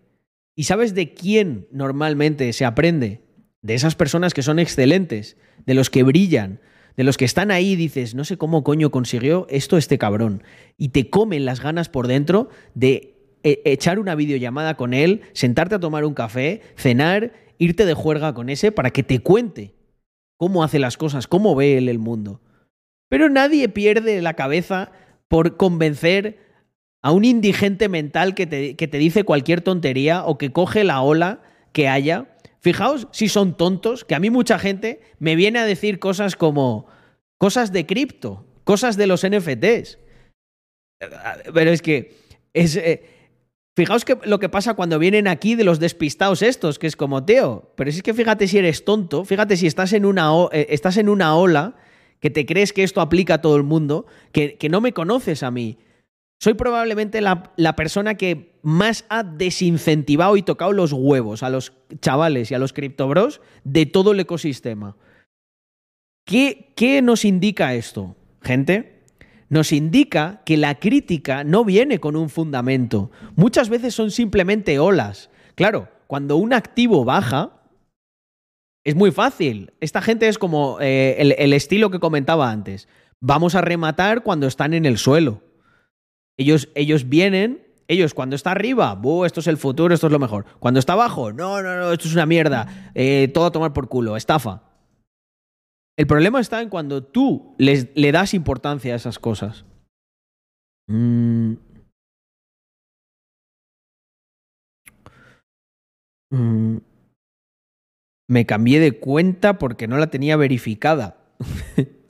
¿Y sabes de quién normalmente se aprende? De esas personas que son excelentes de los que brillan, de los que están ahí y dices, no sé cómo coño consiguió esto este cabrón. Y te comen las ganas por dentro de e echar una videollamada con él, sentarte a tomar un café, cenar, irte de juerga con ese para que te cuente cómo hace las cosas, cómo ve él el mundo. Pero nadie pierde la cabeza por convencer a un indigente mental que te, que te dice cualquier tontería o que coge la ola que haya Fijaos si son tontos, que a mí mucha gente me viene a decir cosas como cosas de cripto, cosas de los NFTs. Pero es que es, eh, fijaos que lo que pasa cuando vienen aquí de los despistados estos, que es como Teo. Pero es que fíjate si eres tonto, fíjate si estás en una, eh, estás en una ola que te crees que esto aplica a todo el mundo, que, que no me conoces a mí. Soy probablemente la, la, persona que más ha desincentivado y tocado los huevos a los chavales y a los criptobros de todo el ecosistema. ¿Qué, ¿Qué, nos indica esto, gente? Nos indica que la crítica no viene con un fundamento. Muchas veces son simplemente olas. Claro, cuando un activo baja, Es muy fácil. Esta gente es como eh, el, el estilo que comentaba antes. Vamos a rematar cuando están en el suelo. Ellos, ellos vienen, ellos cuando está arriba, "Buh, esto es el futuro, esto es lo mejor. Cuando está abajo, no, no, no, esto es una mierda, eh, todo a tomar por culo, estafa. El problema está en cuando tú le das importancia a esas cosas. Mm. Mm. Me cambié de cuenta porque no la tenía verificada.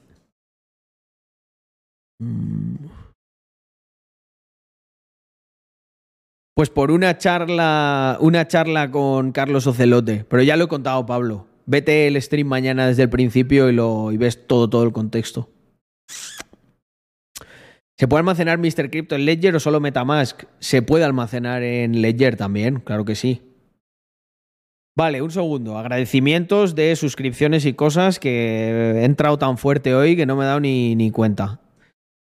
Mm. Pues por una charla, una charla con Carlos Ocelote, pero ya lo he contado, Pablo. Vete el stream mañana desde el principio y, lo, y ves todo, todo el contexto. ¿Se puede almacenar Mr. Crypto en Ledger o solo Metamask? Se puede almacenar en Ledger también, claro que sí. Vale, un segundo. Agradecimientos de suscripciones y cosas que he entrado tan fuerte hoy que no me he dado ni, ni cuenta.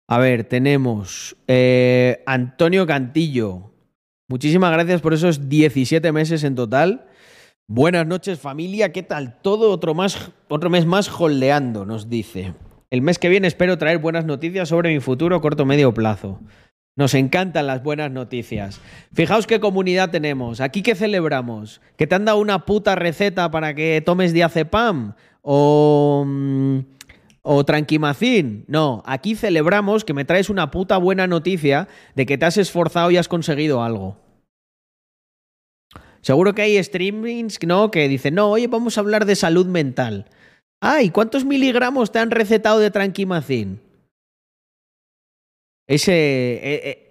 A ver, tenemos eh, Antonio Cantillo. Muchísimas gracias por esos 17 meses en total. Buenas noches familia, ¿qué tal todo? Otro, más, otro mes más holdeando, nos dice. El mes que viene espero traer buenas noticias sobre mi futuro corto medio plazo. Nos encantan las buenas noticias. Fijaos qué comunidad tenemos. Aquí qué celebramos. ¿Que te han dado una puta receta para que tomes diazepam? ¿O, mm, o tranquimacin? No, aquí celebramos que me traes una puta buena noticia de que te has esforzado y has conseguido algo. Seguro que hay streamings, ¿no? Que dicen, no, oye, vamos a hablar de salud mental. Ay, ¿cuántos miligramos te han recetado de tranquimacin? Ese. eh, eh,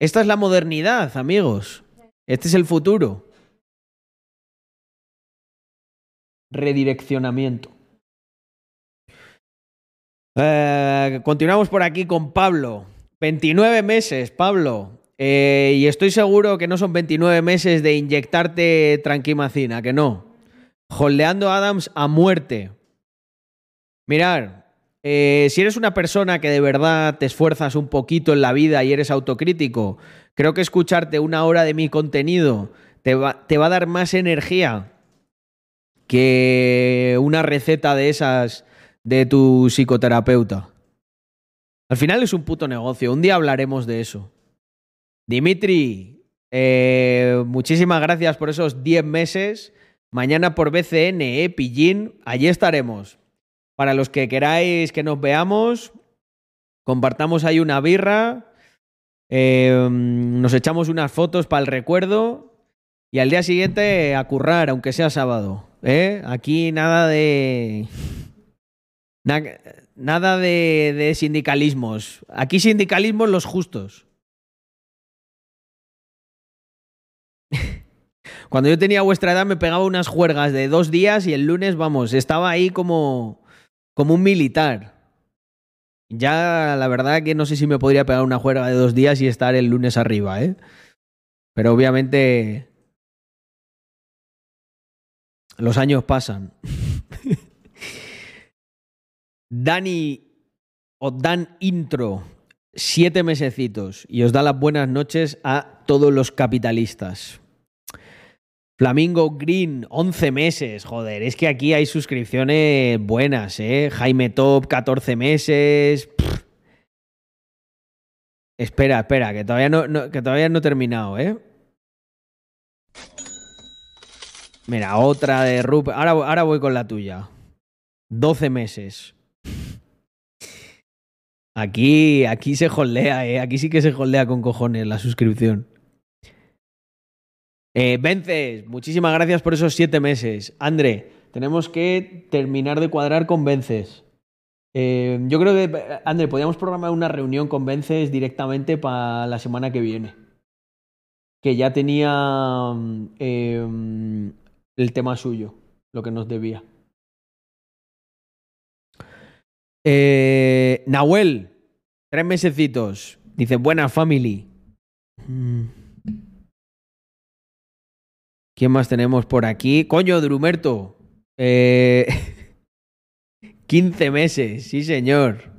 esta es la modernidad, amigos. Este es el futuro. Redireccionamiento. Eh, continuamos por aquí con Pablo. 29 meses, Pablo. Eh, y estoy seguro que no son 29 meses de inyectarte tranquimacina, que no. Holdeando Adams a muerte. Mirar, eh, si eres una persona que de verdad te esfuerzas un poquito en la vida y eres autocrítico, creo que escucharte una hora de mi contenido te va, te va a dar más energía que una receta de esas de tu psicoterapeuta. Al final es un puto negocio. Un día hablaremos de eso. Dimitri, eh, muchísimas gracias por esos 10 meses. Mañana por BCN, eh, Pillín. Allí estaremos. Para los que queráis que nos veamos, compartamos ahí una birra, eh, nos echamos unas fotos para el recuerdo y al día siguiente a currar, aunque sea sábado. ¿eh? Aquí nada de... na- nada de, de sindicalismos. Aquí sindicalismos los justos. Cuando yo tenía vuestra edad me pegaba unas juergas de dos días y el lunes, vamos, estaba ahí como, como un militar. Ya la verdad que no sé si me podría pegar una juerga de dos días y estar el lunes arriba, ¿eh? Pero obviamente los años pasan. Dani o Dan Intro, siete mesecitos y os da las buenas noches a todos los capitalistas. Flamingo Green, 11 meses. Joder, es que aquí hay suscripciones buenas, ¿eh? Jaime Top, 14 meses. Espera, espera, que todavía no, no- que todavía no he terminado, ¿eh? Mira, otra de Rupert. Ahora, ahora voy con la tuya. 12 meses. Aquí, aquí se holdea, ¿eh? Aquí sí que se holdea con cojones la suscripción. Eh, Vences, muchísimas gracias por esos siete meses. André, tenemos que terminar de cuadrar con Vences. Eh, yo creo que, André, podríamos programar una reunión con Vences directamente para la semana que viene. Que ya tenía mm, eh, mm, el tema suyo, lo que nos debía. Eh, Nahuel, tres mesecitos. Dice, buena family. Mm. ¿Quién más tenemos por aquí? Coño, Drumerto. Eh, 15 meses, sí señor.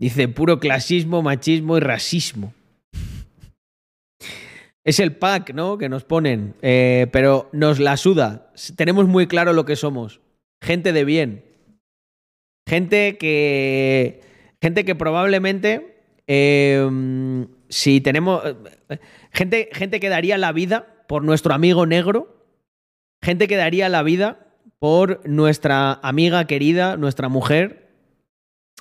Dice puro clasismo, machismo y racismo. Es el pack, ¿no? Que nos ponen. Eh, pero nos la suda. Tenemos muy claro lo que somos. Gente de bien. Gente que. Gente que probablemente. eh, si tenemos. eh, Gente, gente que daría la vida por nuestro amigo negro. Gente que daría la vida por nuestra amiga querida, nuestra mujer.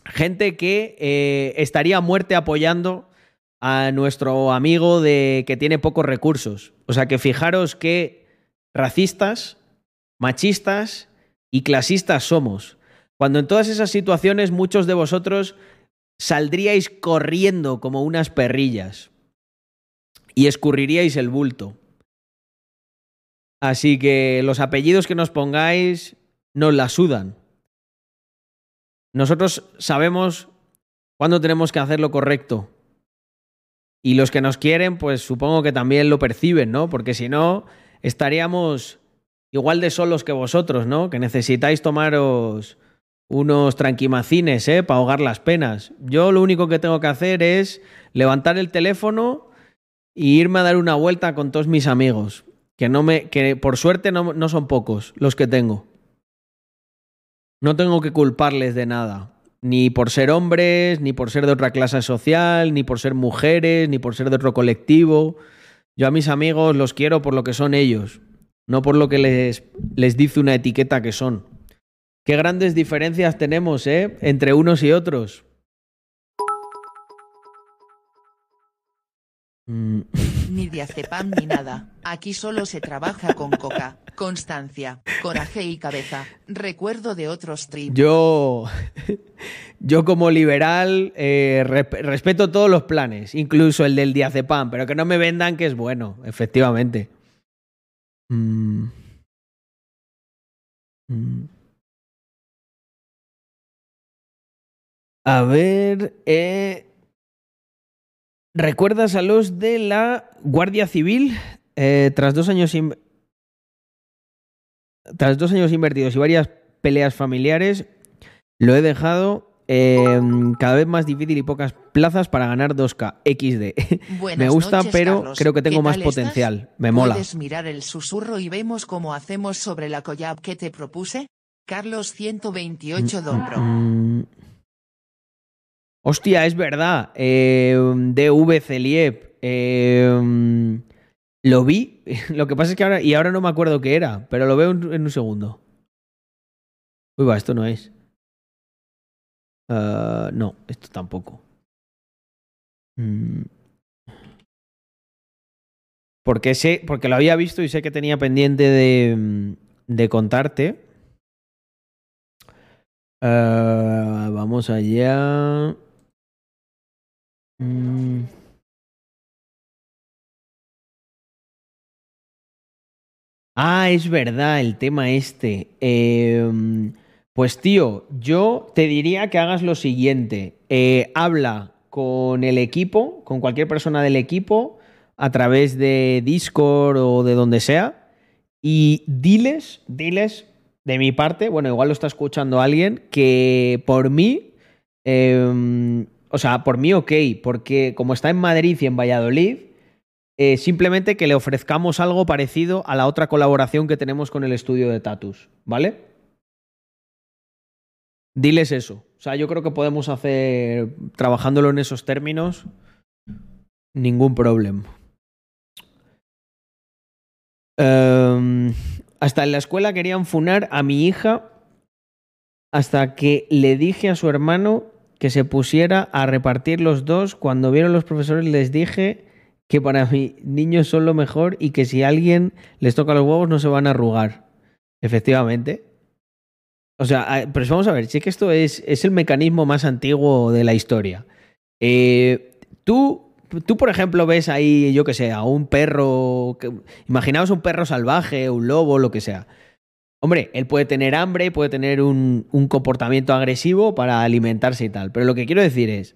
Gente que eh, estaría a muerte apoyando a nuestro amigo de que tiene pocos recursos. O sea que fijaros qué racistas, machistas y clasistas somos. Cuando en todas esas situaciones muchos de vosotros saldríais corriendo como unas perrillas y escurriríais el bulto. Así que los apellidos que nos pongáis nos la sudan. Nosotros sabemos cuándo tenemos que hacer lo correcto. Y los que nos quieren, pues supongo que también lo perciben, ¿no? Porque si no, estaríamos igual de solos que vosotros, ¿no? Que necesitáis tomaros unos tranquimacines, ¿eh? Para ahogar las penas. Yo lo único que tengo que hacer es levantar el teléfono y irme a dar una vuelta con todos mis amigos. Que no me. que por suerte no, no son pocos los que tengo. No tengo que culparles de nada. Ni por ser hombres, ni por ser de otra clase social, ni por ser mujeres, ni por ser de otro colectivo. Yo a mis amigos los quiero por lo que son ellos, no por lo que les, les dice una etiqueta que son. Qué grandes diferencias tenemos, ¿eh? Entre unos y otros. Mm. Ni diazepam ni nada, aquí solo se trabaja con coca, constancia, coraje y cabeza, recuerdo de otros trips. Yo, yo como liberal eh, re- respeto todos los planes, incluso el del diazepam, pero que no me vendan que es bueno, efectivamente. Mm. Mm. A ver, eh, ¿recuerdas a los de la Guardia Civil? Eh, tras dos años in- tras dos años invertidos y varias peleas familiares, lo he dejado eh, cada vez más difícil y pocas plazas para ganar 2K XD. Buenas Me gusta, noches, pero Carlos. creo que tengo ¿Qué más estás? potencial. Me mola. ¿Puedes mirar el susurro y vemos cómo hacemos sobre la collab que te propuse? Carlos 128 Dombro. Mm. Hostia, es verdad. Eh, DV Celiep. eh, lo vi. Lo que pasa es que ahora. Y ahora no me acuerdo qué era, pero lo veo en un segundo. Uy, va, esto no es. Ah, no, esto tampoco. Mm. Porque sé, porque lo había visto y sé que tenía pendiente de, mm, de contarte. Ah, vamos allá. Mm. Ah, es verdad, el tema este. Em, pues tío, yo te diría que hagas lo siguiente. Eh, habla con el equipo, con cualquier persona del equipo, a través de Discord o de donde sea, y diles, diles de mi parte, bueno, igual lo está escuchando alguien, que por mí, em, o sea, por mí ok, porque como está en Madrid y en Valladolid, eh, simplemente que le ofrezcamos algo parecido a la otra colaboración que tenemos con el estudio de Tatus, ¿vale? Diles eso. O sea, yo creo que podemos hacer, trabajándolo en esos términos, ningún problema. Em, hasta en la escuela querían funar a mi hija hasta que le dije a su hermano que se pusiera a repartir los dos. Cuando vieron los profesores les dije que para mí niños son lo mejor y que si alguien les toca los huevos no se van a arrugar. Efectivamente. O sea, a- pero vamos a ver, sí que esto es, es el mecanismo más antiguo de la historia. Eh, tú, tú, por ejemplo, ves ahí, yo que sé, a un perro. que- imaginaos un perro salvaje, un lobo, lo que sea. Hombre, él puede tener hambre, puede tener un, comportamiento agresivo para alimentarse y tal. Pero lo que quiero decir es,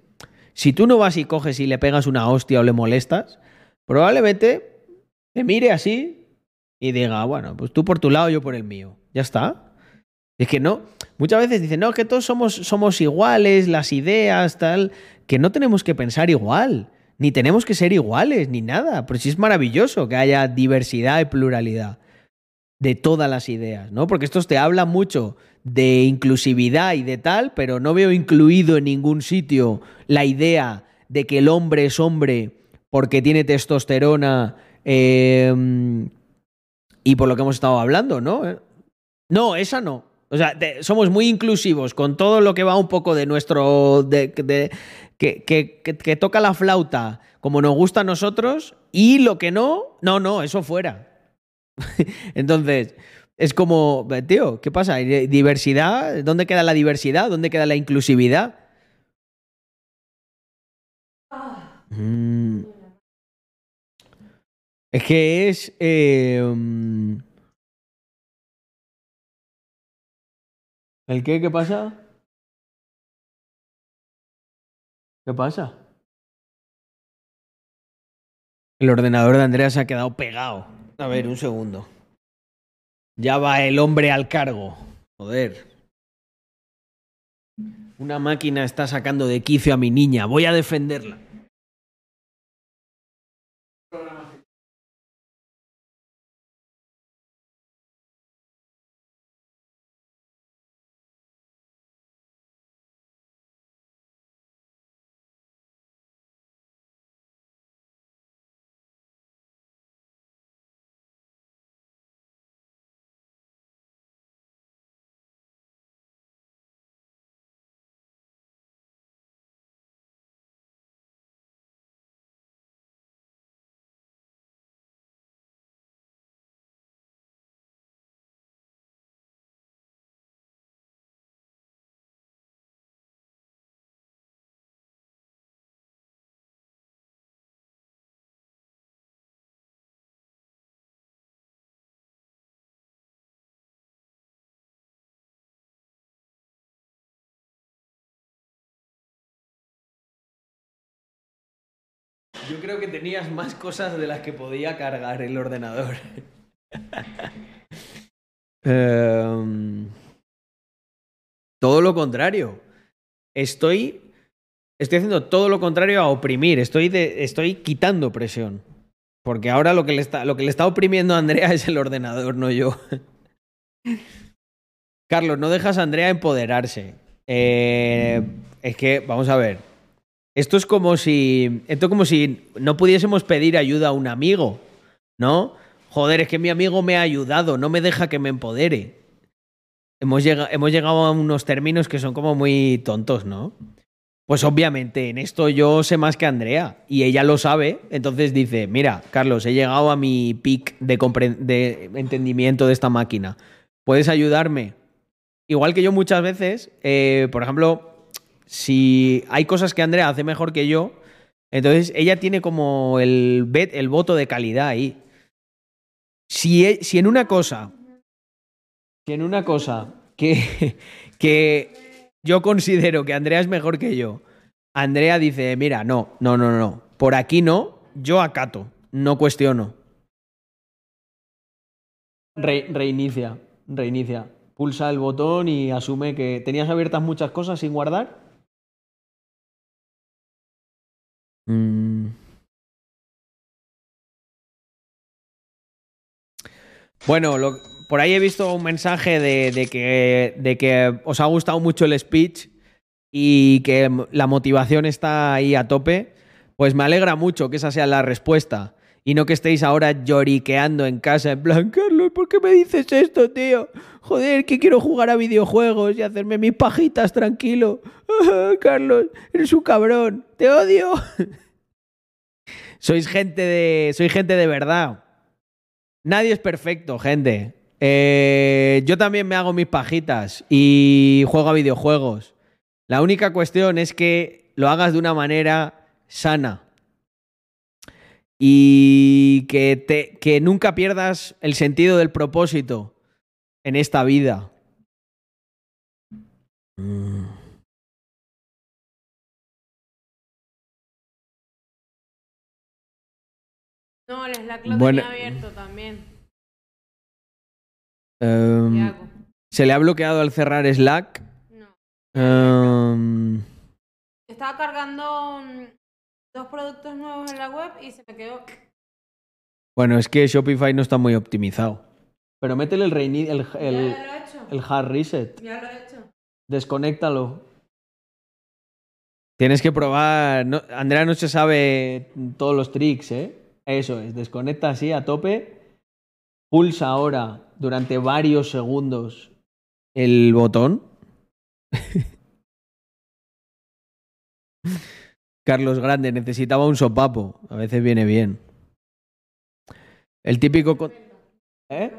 si tú no vas y coges y le pegas una hostia o le molestas, probablemente te mire así y diga, bueno, pues tú por tu lado, yo por el mío. Ya está. Es que no, muchas veces dicen, no, que todos somos, somos iguales, las ideas, tal, que no tenemos que pensar igual. Ni tenemos que ser iguales, ni nada. Pero sí es maravilloso que haya diversidad y pluralidad de todas las ideas, ¿no? Porque esto te habla mucho de inclusividad y de tal, pero no veo incluido en ningún sitio la idea de que el hombre es hombre porque tiene testosterona eh, y por lo que hemos estado hablando, ¿no? No, esa no. O sea, somos muy inclusivos con todo lo que va un poco de nuestro. de- que toca la flauta como nos gusta a nosotros y lo que no, no, no, eso fuera. Entonces, es como, tío, ¿qué pasa? ¿Hay ¿Diversidad? ¿Dónde queda la diversidad? ¿Dónde queda la inclusividad? Mm. Es que es. eh, ¿El qué? ¿Qué pasa? ¿Qué pasa? El ordenador de Andrea se ha quedado pegado. A ver, un segundo. Ya va el hombre al cargo. Joder. Una máquina está sacando de quicio a mi niña. Voy a defenderla. Yo creo que tenías más cosas de las que podía cargar el ordenador. Em, todo lo contrario. Estoy. Estoy haciendo todo lo contrario a oprimir. Estoy, estoy quitando presión. Porque ahora lo que, le está, lo que le está oprimiendo a Andrea es el ordenador, no yo. Carlos, no dejas a Andrea empoderarse. Eh, es que, vamos a ver. Esto es como si. Esto es como si no pudiésemos pedir ayuda a un amigo, ¿no? Joder, es que mi amigo me ha ayudado, no me deja que me empodere. Hemos, llega- hemos llegado a unos términos que son como muy tontos, ¿no? Pues obviamente, en esto yo sé más que Andrea y ella lo sabe, entonces dice, mira, Carlos, he llegado a mi peak de, de entendimiento de esta máquina. ¿Puedes ayudarme? Igual que yo muchas veces, eh, por ejemplo, si hay cosas que Andrea hace mejor que yo, entonces ella tiene como el, bet- el voto de calidad ahí. Si, e- en una cosa, si en una cosa que, yo considero que Andrea es mejor que yo, Andrea dice, mira, no, no, no, no, por aquí no, yo acato, no cuestiono. Re- reinicia, reinicia. Pulsa el botón y asume que tenías abiertas muchas cosas sin guardar. Mm. Bueno, por ahí he visto un mensaje de, que, de que os ha gustado mucho el speech y que la motivación está ahí a tope. Pues me alegra mucho que esa sea la respuesta. Y no que estéis ahora lloriqueando en casa en plan, Carlos, ¿por qué me dices esto, tío? Joder, que quiero jugar a videojuegos y hacerme mis pajitas tranquilo. Carlos, eres un cabrón, te odio. sois gente de. Soy gente de verdad. Nadie es perfecto, gente. Eh, yo también me hago mis pajitas y juego a videojuegos. La única cuestión es que lo hagas de una manera sana. Y que, te, que nunca pierdas el sentido del propósito en esta vida. Mm. No, el Slack lo Bueno. tenía abierto también. Em, ¿Qué hago? se le ha bloqueado al cerrar Slack. No. Em, Estaba cargando. Dos productos nuevos en la web y se me quedó. Bueno, es que Shopify no está muy optimizado. Pero métele el, el, Ya el, lo he hecho. el hard reset. Ya lo he hecho. Desconéctalo. Tienes que probar. no- Andrea no se sabe todos los tricks, ¿eh? Eso es. Desconecta así a tope. Pulsa ahora durante varios segundos el botón. Carlos Grande necesitaba un sopapo. A veces viene bien. El típico. ¿Eh?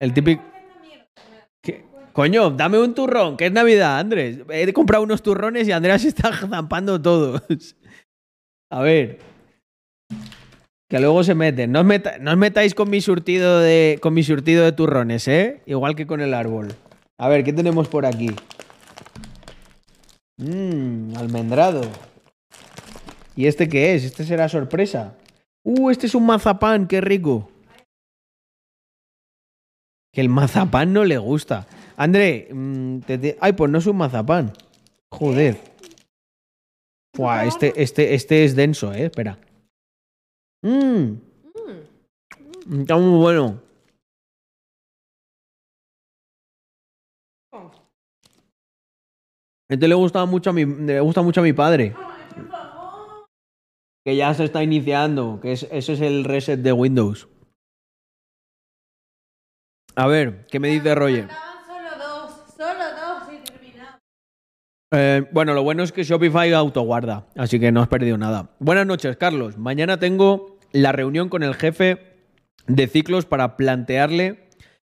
El típico. Coño, dame un turrón, que es Navidad, Andrés. He comprado unos turrones y Andrea se está zampando todos. A ver. Que luego se meten. No os, no os metáis con mi surtido de. con mi surtido de turrones, ¿eh? Igual que con el árbol. A ver, ¿qué tenemos por aquí? Mmm, almendrado. ¿Y este qué es? Este será sorpresa. Uh, este es un mazapán, qué rico. Que el mazapán no le gusta. André, mm, te- te- ay, pues no es un mazapán. Joder. Buah, este, este, este es denso, eh. Espera. Mmm. Está muy bueno. Este le gusta mucho a mi, le gusta mucho a mi padre. Que ya se está iniciando. Que es, ese es el reset de Windows. A ver, ¿qué me dice Roger? Solo dos. Solo dos bueno, lo bueno es que Shopify autoguarda, así que no has perdido nada. Buenas noches, Carlos. Mañana tengo la reunión con el jefe de ciclos para plantearle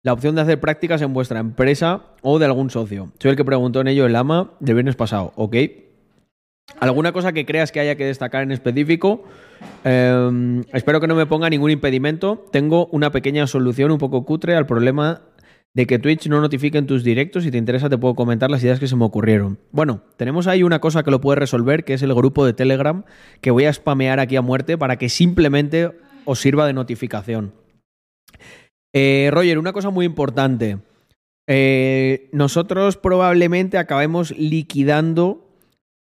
la opción de hacer prácticas en vuestra empresa o de algún socio. Soy el que preguntó en ello el AMA del viernes pasado, ¿ok? ¿Alguna cosa que creas que haya que destacar en específico? Eh, espero que no me ponga ningún impedimento. Tengo una pequeña solución un poco cutre al problema de que Twitch no notifique en tus directos. Si te interesa, te puedo comentar las ideas que se me ocurrieron. Bueno, tenemos ahí una cosa que lo puede resolver, que es el grupo de Telegram, que voy a spamear aquí a muerte para que simplemente os sirva de notificación. Eh, Roger, una cosa muy importante. Eh, nosotros probablemente acabemos liquidando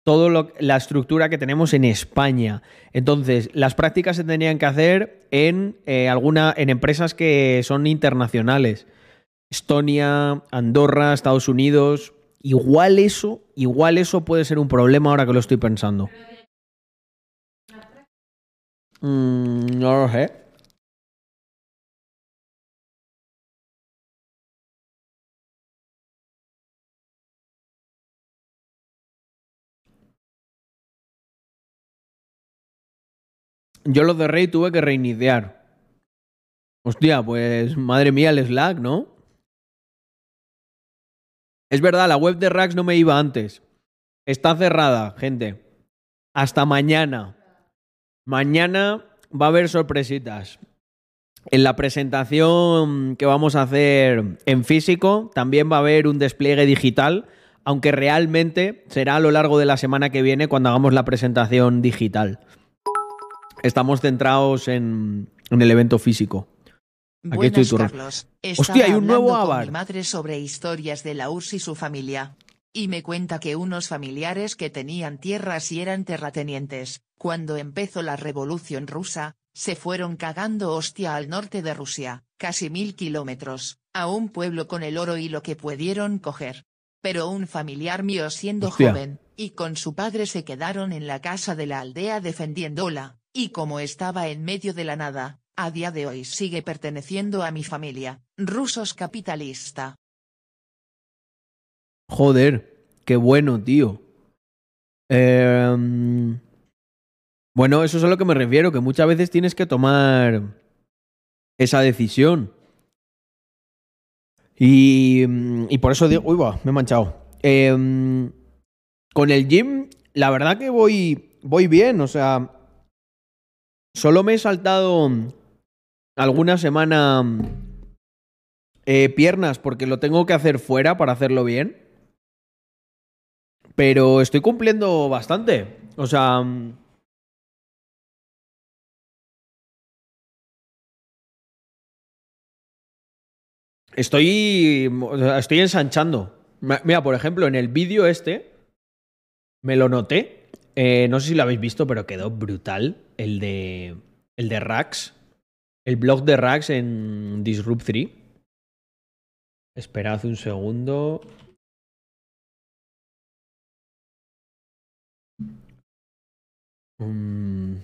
toda la estructura que tenemos en España. Entonces, las prácticas se tendrían que hacer en, eh, alguna, en empresas que son internacionales. Estonia, Andorra, Estados Unidos. Igual eso, igual eso puede ser un problema ahora que lo estoy pensando. Mm, no lo sé. Yo lo cerré y tuve que reiniciar. Hostia, pues madre mía el Slack, ¿no? Es verdad, la web de Rax no me iba antes. Está cerrada, gente. Hasta mañana. Mañana va a haber sorpresitas. En la presentación que vamos a hacer en físico también va a haber un despliegue digital, aunque realmente será a lo largo de la semana que viene cuando hagamos la presentación digital. Estamos centrados en, en el evento físico. Aquí Buenas, estoy. Carlos. Hostia, hay un nuevo con mi madre sobre historias de la URSS y su familia. Y me cuenta que unos familiares que tenían tierras y eran terratenientes, cuando empezó la revolución rusa, se fueron cagando hostia al norte de Rusia, casi mil kilómetros, a un pueblo con el oro y lo que pudieron coger. Pero un familiar mío siendo Hostia. joven, y con su padre se quedaron en la casa de la aldea defendiéndola, y como estaba en medio de la nada, a día de hoy sigue perteneciendo a mi familia, rusos capitalista. Joder, qué bueno, tío. Em, bueno, eso es a lo que me refiero, que muchas veces tienes que tomar esa decisión. Y, mm, y por eso digo, uy, va, me he manchado. Em, con el gym, la verdad que voy, voy bien, o sea, solo me he saltado alguna semana eh, piernas porque lo tengo que hacer fuera para hacerlo bien. Pero estoy cumpliendo bastante. O sea. Estoy. Estoy ensanchando. Mira, por ejemplo, en el vídeo este. Me lo noté. Eh, no sé si lo habéis visto, pero quedó brutal. El de, el de Rax. El blog de Rax en Disrupt 3. Esperad un segundo. Mm.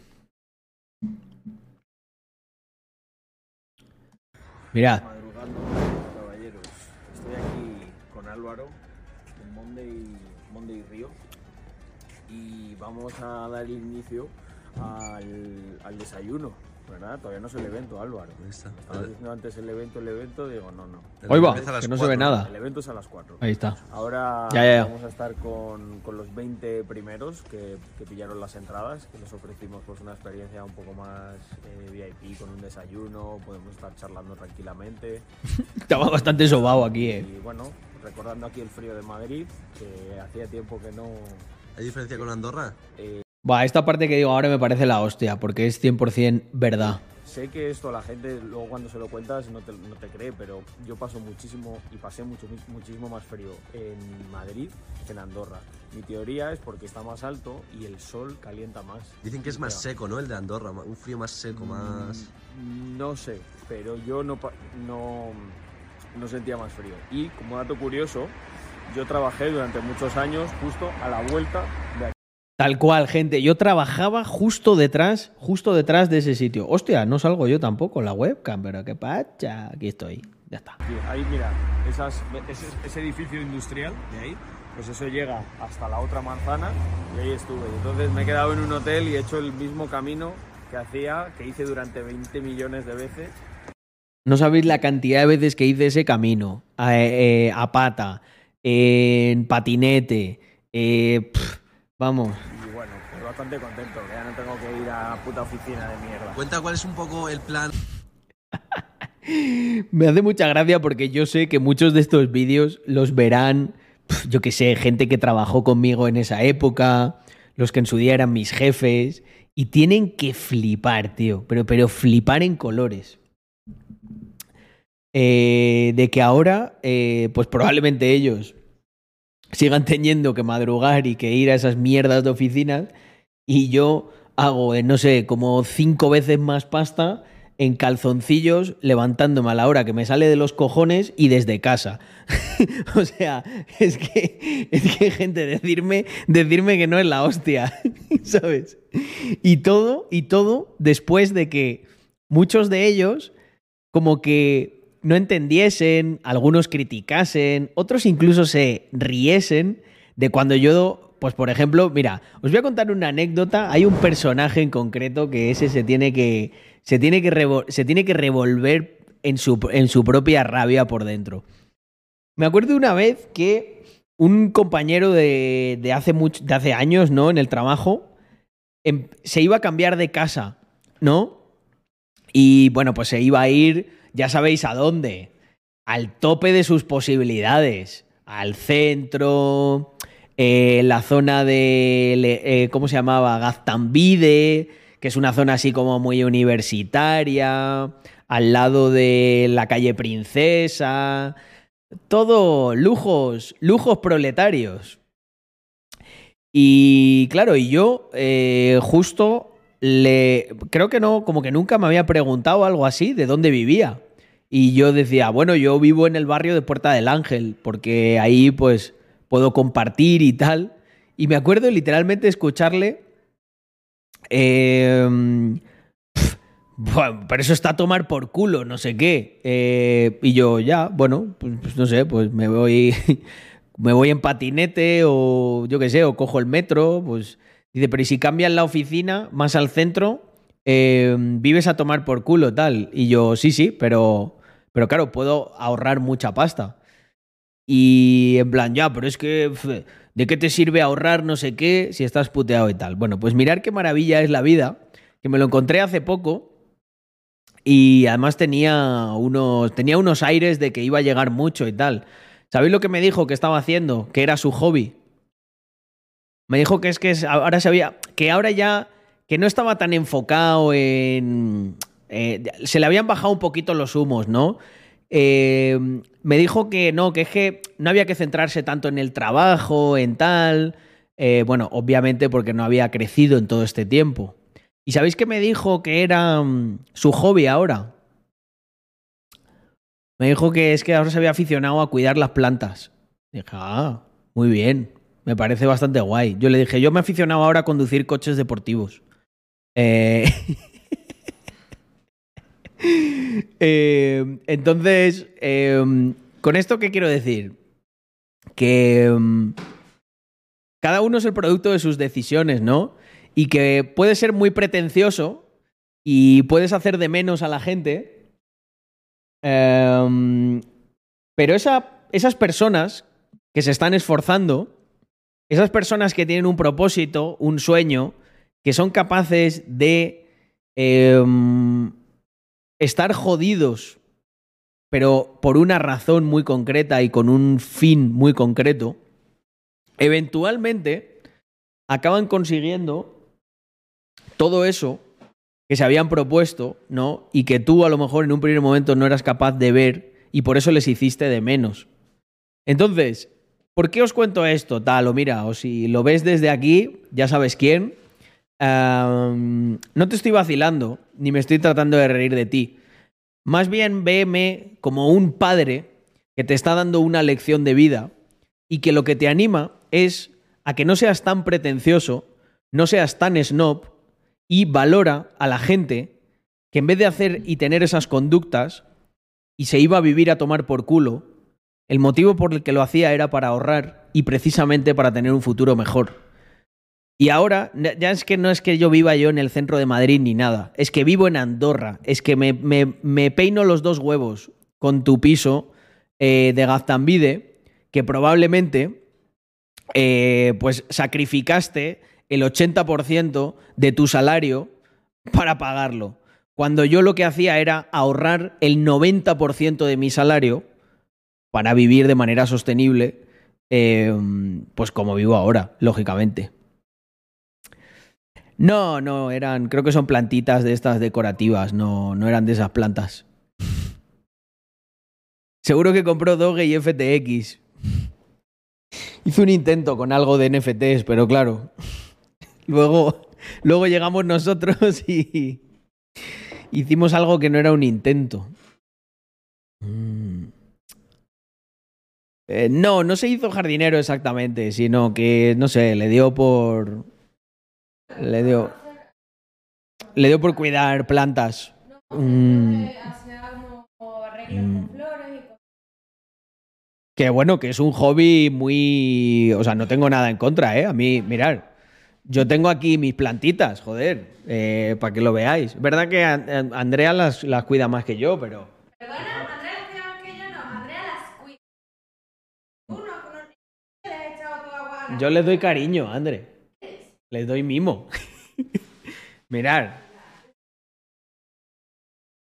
Mirad. Vamos a dar inicio al, al desayuno. ¿Verdad? Todavía no es el evento, Álvaro. Ahí está. Estabas diciendo antes el evento, el evento, digo, no, no. Hoy va, que no se ve nada. El evento es a las 4. Ahí está. Ahora Ya, ya, ya. vamos a estar con, con los 20 primeros que, que pillaron las entradas, que les ofrecimos pues una experiencia un poco más eh, VIP con un desayuno, podemos estar charlando tranquilamente. Estaba bastante sobado aquí, eh. Y bueno, recordando aquí el frío de Madrid, que hacía tiempo que no... ¿Hay diferencia con Andorra? eh, Va, esta parte que digo ahora me parece la hostia, porque es 100% verdad. sé que esto a la gente luego cuando se lo cuentas no te, no te cree, pero yo paso muchísimo y pasé mucho, muchísimo más frío en Madrid que en Andorra. Mi teoría es porque está más alto y el sol calienta más. Dicen que es más seco, ¿no? El de Andorra, un frío más seco, más... Mm, No sé, pero yo no, no, no sentía más frío. Y como dato curioso, yo trabajé durante muchos años justo a la vuelta de aquí. Tal cual, gente. Yo trabajaba justo detrás, justo detrás de ese sitio. Hostia, no salgo yo tampoco en la webcam, pero qué pacha. Aquí estoy. Ya está. Ahí, mira, esas, ese, ese edificio industrial de ahí, pues eso llega hasta la otra manzana y ahí estuve. Entonces me he quedado en un hotel y he hecho el mismo camino que hacía, que hice durante 20 millones de veces. No sabéis la cantidad de veces que hice ese camino. A, eh, a pata, en patinete. eh, vamos. Y bueno, estoy bastante contento, que ya no tengo que ir a la puta oficina de mierda. Cuenta cuál es un poco el plan Me hace mucha gracia porque yo sé que muchos de estos vídeos los verán, yo que sé, gente que trabajó conmigo en esa época, los que en su día eran mis jefes, y tienen que flipar, tío, pero, pero flipar en colores. Eh, de que ahora, eh, pues probablemente ellos sigan teniendo que madrugar y que ir a esas mierdas de oficinas, y yo hago, eh, no sé, como cinco veces más pasta en calzoncillos, levantándome a la hora que me sale de los cojones y desde casa. o sea, es que, es que gente, decirme, decirme que no es la hostia, ¿sabes? Y todo, y todo después de que muchos de ellos como que no entendiesen, algunos criticasen, otros incluso se riesen de cuando yo, pues por ejemplo, mira, os voy a contar una anécdota, hay un personaje en concreto que ese se tiene que, se tiene que, se tiene que revolver en su, en su propia rabia por dentro. Me acuerdo una vez que un compañero de, de hace, mucho, de hace años, ¿no? En el trabajo, em- se iba a cambiar de casa, ¿no? Y bueno, pues se iba a ir, ya sabéis a dónde, al tope de sus posibilidades, al centro, eh, la zona de, eh, ¿cómo se llamaba? Gaztambide, que es una zona así como muy universitaria, al lado de la calle Princesa, todo lujos, lujos proletarios. Y claro, y yo eh, justo le. Creo que no, como que nunca me había preguntado algo así, de dónde vivía. Y yo decía, bueno, yo vivo en el barrio de Puerta del Ángel, porque ahí pues puedo compartir y tal. Y me acuerdo literalmente escucharle. eh, pf, bueno, pero eso está a tomar por culo, no sé qué. Eh, y yo, ya, bueno, pues, pues no sé, pues me voy. me voy en patinete o yo qué sé, o cojo el metro, pues dice, pero ¿y si cambian la oficina más al centro? eh, vives a tomar por culo, tal. Y yo, sí, sí, pero, pero claro, puedo ahorrar mucha pasta. Y en plan, ya, pero es que, ¿de qué te sirve ahorrar no sé qué si estás puteado y tal? Bueno, pues mirar qué maravilla es la vida, que me lo encontré hace poco y además tenía unos, tenía unos aires de que iba a llegar mucho y tal. ¿Sabéis lo que me dijo que estaba haciendo? Que era su hobby. Me dijo que es que ahora sabía, que ahora ya, que no estaba tan enfocado en... eh, se le habían bajado un poquito los humos, ¿no? Eh, me dijo que no, que es que no había que centrarse tanto en el trabajo, en tal, Eh, bueno, obviamente porque no había crecido en todo este tiempo. ¿Y sabéis qué me dijo que era mm, su hobby ahora? Me dijo que es que ahora se había aficionado a cuidar las plantas. Dije, ah, muy bien. Me parece bastante guay. Yo le dije, yo me he aficionado ahora a conducir coches deportivos. Eh, eh, entonces, eh, con esto, ¿qué quiero decir? Que mm, cada uno es el producto de sus decisiones, ¿no? Y que puede ser muy pretencioso y puedes hacer de menos a la gente. Em, pero esa- esas personas que se están esforzando, esas personas que tienen un propósito, un sueño, que son capaces de em, estar jodidos, pero por una razón muy concreta y con un fin muy concreto, eventualmente acaban consiguiendo todo eso que se habían propuesto, ¿no? Y que tú a lo mejor en un primer momento no eras capaz de ver y por eso les hiciste de menos. Entonces, ¿por qué os cuento esto? Tal, o mira, o si lo ves desde aquí, ya sabes quién. No te estoy vacilando, ni me estoy tratando de reír de ti. Más bien véeme como un padre que te está dando una lección de vida y que lo que te anima es a que no seas tan pretencioso, no seas tan snob y valora a la gente que en vez de hacer y tener esas conductas y se iba a vivir a tomar por culo, el motivo por el que lo hacía era para ahorrar y precisamente para tener un futuro mejor. Y ahora, ya es que no es que yo viva yo en el centro de Madrid ni nada, es que vivo en Andorra, es que me peino los dos huevos con tu piso eh, de Gaztambide, que probablemente eh, pues sacrificaste el 80% de tu salario para pagarlo. Cuando yo lo que hacía era ahorrar el 90% de mi salario para vivir de manera sostenible, eh, pues como vivo ahora, lógicamente. No, no, eran, creo que son plantitas de estas decorativas, no, no eran de esas plantas. Seguro que compró Doge y FTX. Hizo un intento con algo de NFTs, pero claro. Luego, luego llegamos nosotros y hicimos algo que no era un intento. Mm. Eh, no, no se hizo jardinero exactamente, sino que, no sé, le dio por. Le dio. Le dio por cuidar plantas. Mm. Mm. Que bueno, que es un hobby muy. O sea, no tengo nada en contra, ¿eh? A mí, mirar. Yo tengo aquí mis plantitas, joder, eh, para que lo veáis. Verdad que An- An- Andrea las cuida más que yo, pero. Yo les doy cariño, André. Les doy mimo. Mirar.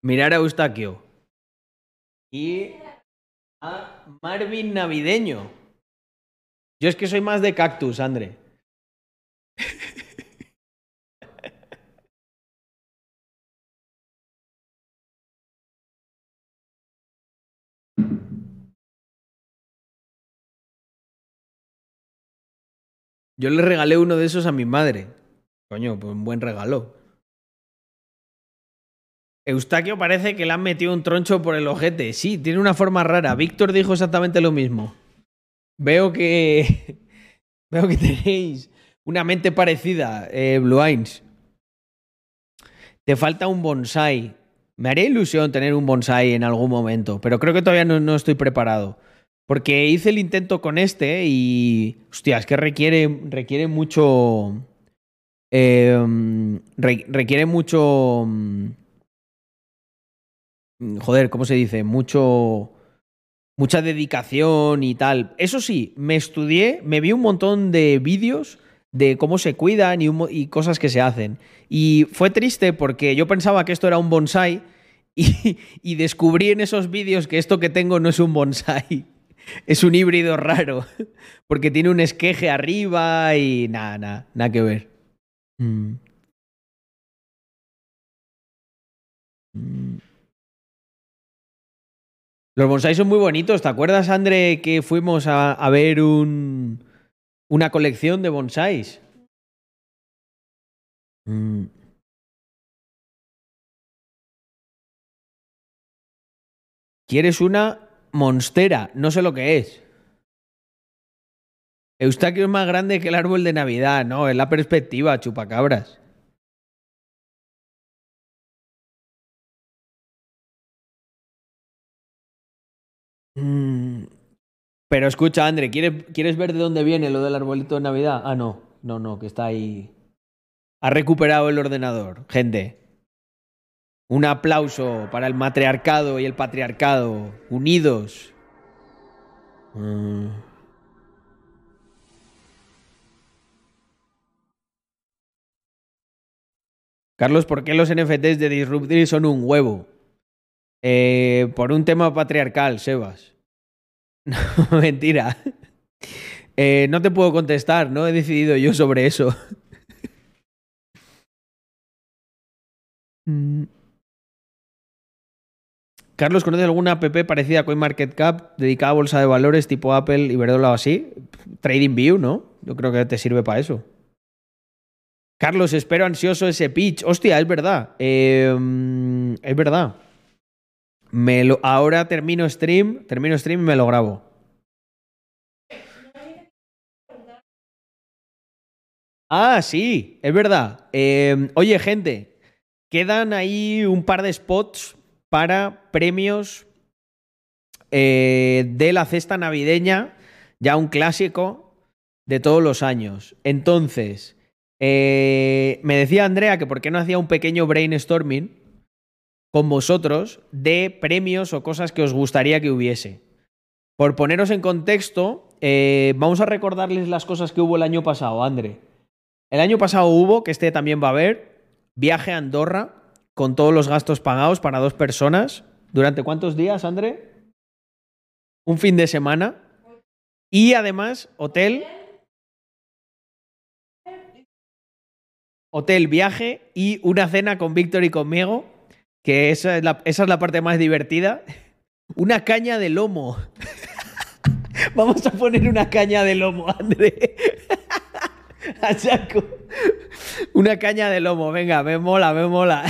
Mirar a Eustaquio. Y a Marvin Navideño. Yo es que soy más de cactus, André. Yo le regalé uno de esos a mi madre. Coño, pues un buen regalo. Eustaquio parece que le han metido un troncho por el ojete. Sí, tiene una forma rara. Víctor dijo exactamente lo mismo. Veo que. Veo que tenéis una mente parecida, eh, Blue Eyes. Te falta un bonsai. Me haría ilusión tener un bonsai en algún momento, pero creo que todavía no, no estoy preparado. Porque hice el intento con este y. Hostia, es que requiere, requiere mucho. re- requiere mucho. mm, Joder, ¿cómo se dice? Mucho. Mucha dedicación y tal. Eso sí, me estudié, me vi un montón de vídeos de cómo se cuidan y, y cosas que se hacen. Y fue triste porque yo pensaba que esto era un bonsai y, y descubrí en esos vídeos que esto que tengo no es un bonsai. Es un híbrido raro. Porque tiene un esqueje arriba y nada, nada, nada que ver. Mm. Mm. Los bonsais son muy bonitos. ¿Te acuerdas, André, que fuimos a, a ver un, Una colección de bonsáis. Mm. ¿Quieres una monstera? No sé lo que es. Eustaquio es más grande que el árbol de Navidad. No, es la perspectiva, chupacabras. Mm. Pero escucha, André, ¿quieres, ¿quieres ver de dónde viene lo del arbolito de Navidad? Ah, no, no, no, que está ahí. Ha recuperado el ordenador, gente. Un aplauso para el matriarcado y el patriarcado, unidos. Mm. Carlos, ¿por qué los NFTs de Disruptive son un huevo? Eh, por un tema patriarcal, Sebas. No, mentira. Eh, no te puedo contestar, no he decidido yo sobre eso. Mm. Carlos, ¿conoces alguna app parecida a CoinMarketCap dedicada a bolsa de valores tipo Apple, Iberdrola o así? TradingView, ¿no? Yo creo que te sirve para eso. Carlos, espero ansioso ese pitch. Hostia, es verdad. Eh, es verdad. Me lo, ahora termino stream, termino stream y me lo grabo. Ah, sí, es verdad. Eh, oye, gente, quedan ahí un par de spots para premios eh, de la cesta navideña, ya un clásico de todos los años. Entonces, eh, me decía Andrea que por qué no hacía un pequeño brainstorming con vosotros de premios o cosas que os gustaría que hubiese. Por poneros en contexto, eh, vamos a recordarles las cosas que hubo el año pasado, André. El año pasado hubo, que este también va a haber, viaje a Andorra con todos los gastos pagados para dos personas. ¿Durante cuántos días, André? Un fin de semana. Y además, hotel. Hotel, viaje y una cena con Víctor y conmigo, que esa es, la, esa es la parte más divertida. Una caña de lomo. Vamos a poner una caña de lomo, André. A saco. Una caña de lomo, venga, me mola, me mola.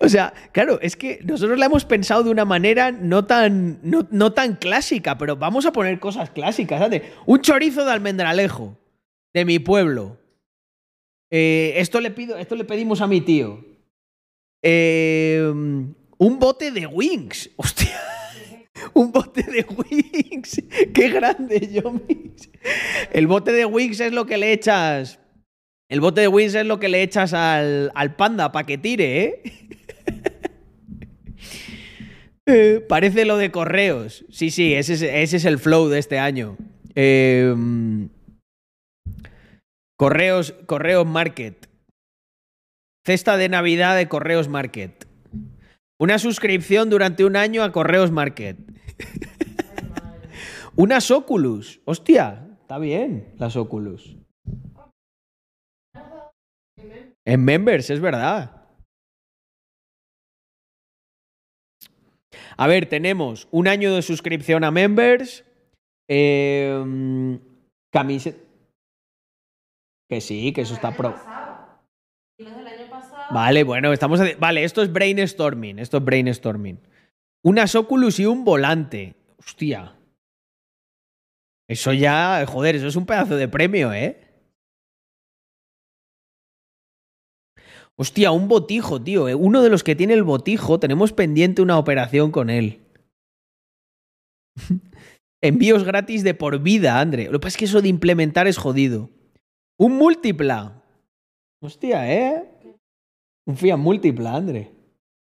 O sea, claro, es que nosotros la hemos pensado de una manera no tan, no, no tan clásica, pero vamos a poner cosas clásicas. ¿sabes? Un chorizo de almendralejo, de mi pueblo. Eh, esto, le pido, esto le pedimos a mi tío. Eh, un bote de wings. Hostia. Un bote de wings. Qué grande, Yomis. El bote de wings es lo que le echas. El bote de wings es lo que le echas al, al panda para que tire, ¿eh? Parece lo de correos. Sí, sí, ese es, el flow de este año. Eh, correos, correos Market. Cesta de Navidad de Correos Market. Una suscripción durante un año a Correos Market. Unas Oculus. Hostia, está bien las Oculus. En Members, es verdad. A ver, tenemos un año de suscripción a Members. Eh, camiseta. Que sí, que eso está pro. Vale, bueno, estamos. Vale, esto es brainstorming. Esto es brainstorming. Unas Oculus y un volante. Hostia. Eso ya. Joder, eso es un pedazo de premio, ¿eh? Hostia, un botijo, tío. eh. Uno de los que tiene el botijo, tenemos pendiente una operación con él. Envíos gratis de por vida, André. Lo que pasa es que eso de implementar es jodido. Un múltipla. Hostia, ¿eh? Un Fiat múltipla, André.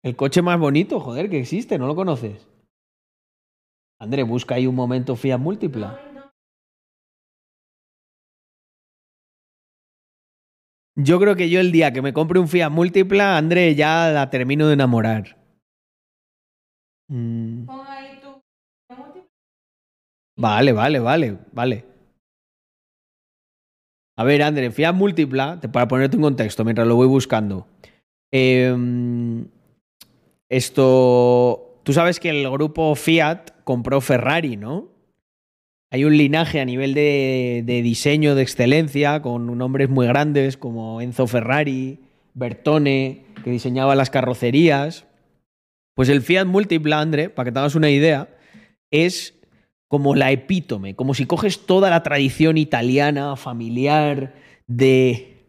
El coche más bonito, joder, que existe, ¿no lo conoces? André, busca ahí un momento Fiat múltipla. Yo creo que yo el día que me compre un Fiat múltipla, André, ya la termino de enamorar. Mm, Pon ahí tu. Vale, vale, vale, vale. A ver, André, Fiat múltipla, para ponerte en contexto mientras lo voy buscando. Em, esto. Tú sabes que el grupo Fiat compró Ferrari, ¿no? Hay un linaje a nivel de, diseño de excelencia con nombres muy grandes como Enzo Ferrari, Bertone, que diseñaba las carrocerías. Pues el Fiat Multipla, Andre, para que te hagas una idea, es como la epítome, como si coges toda la tradición italiana, familiar, de,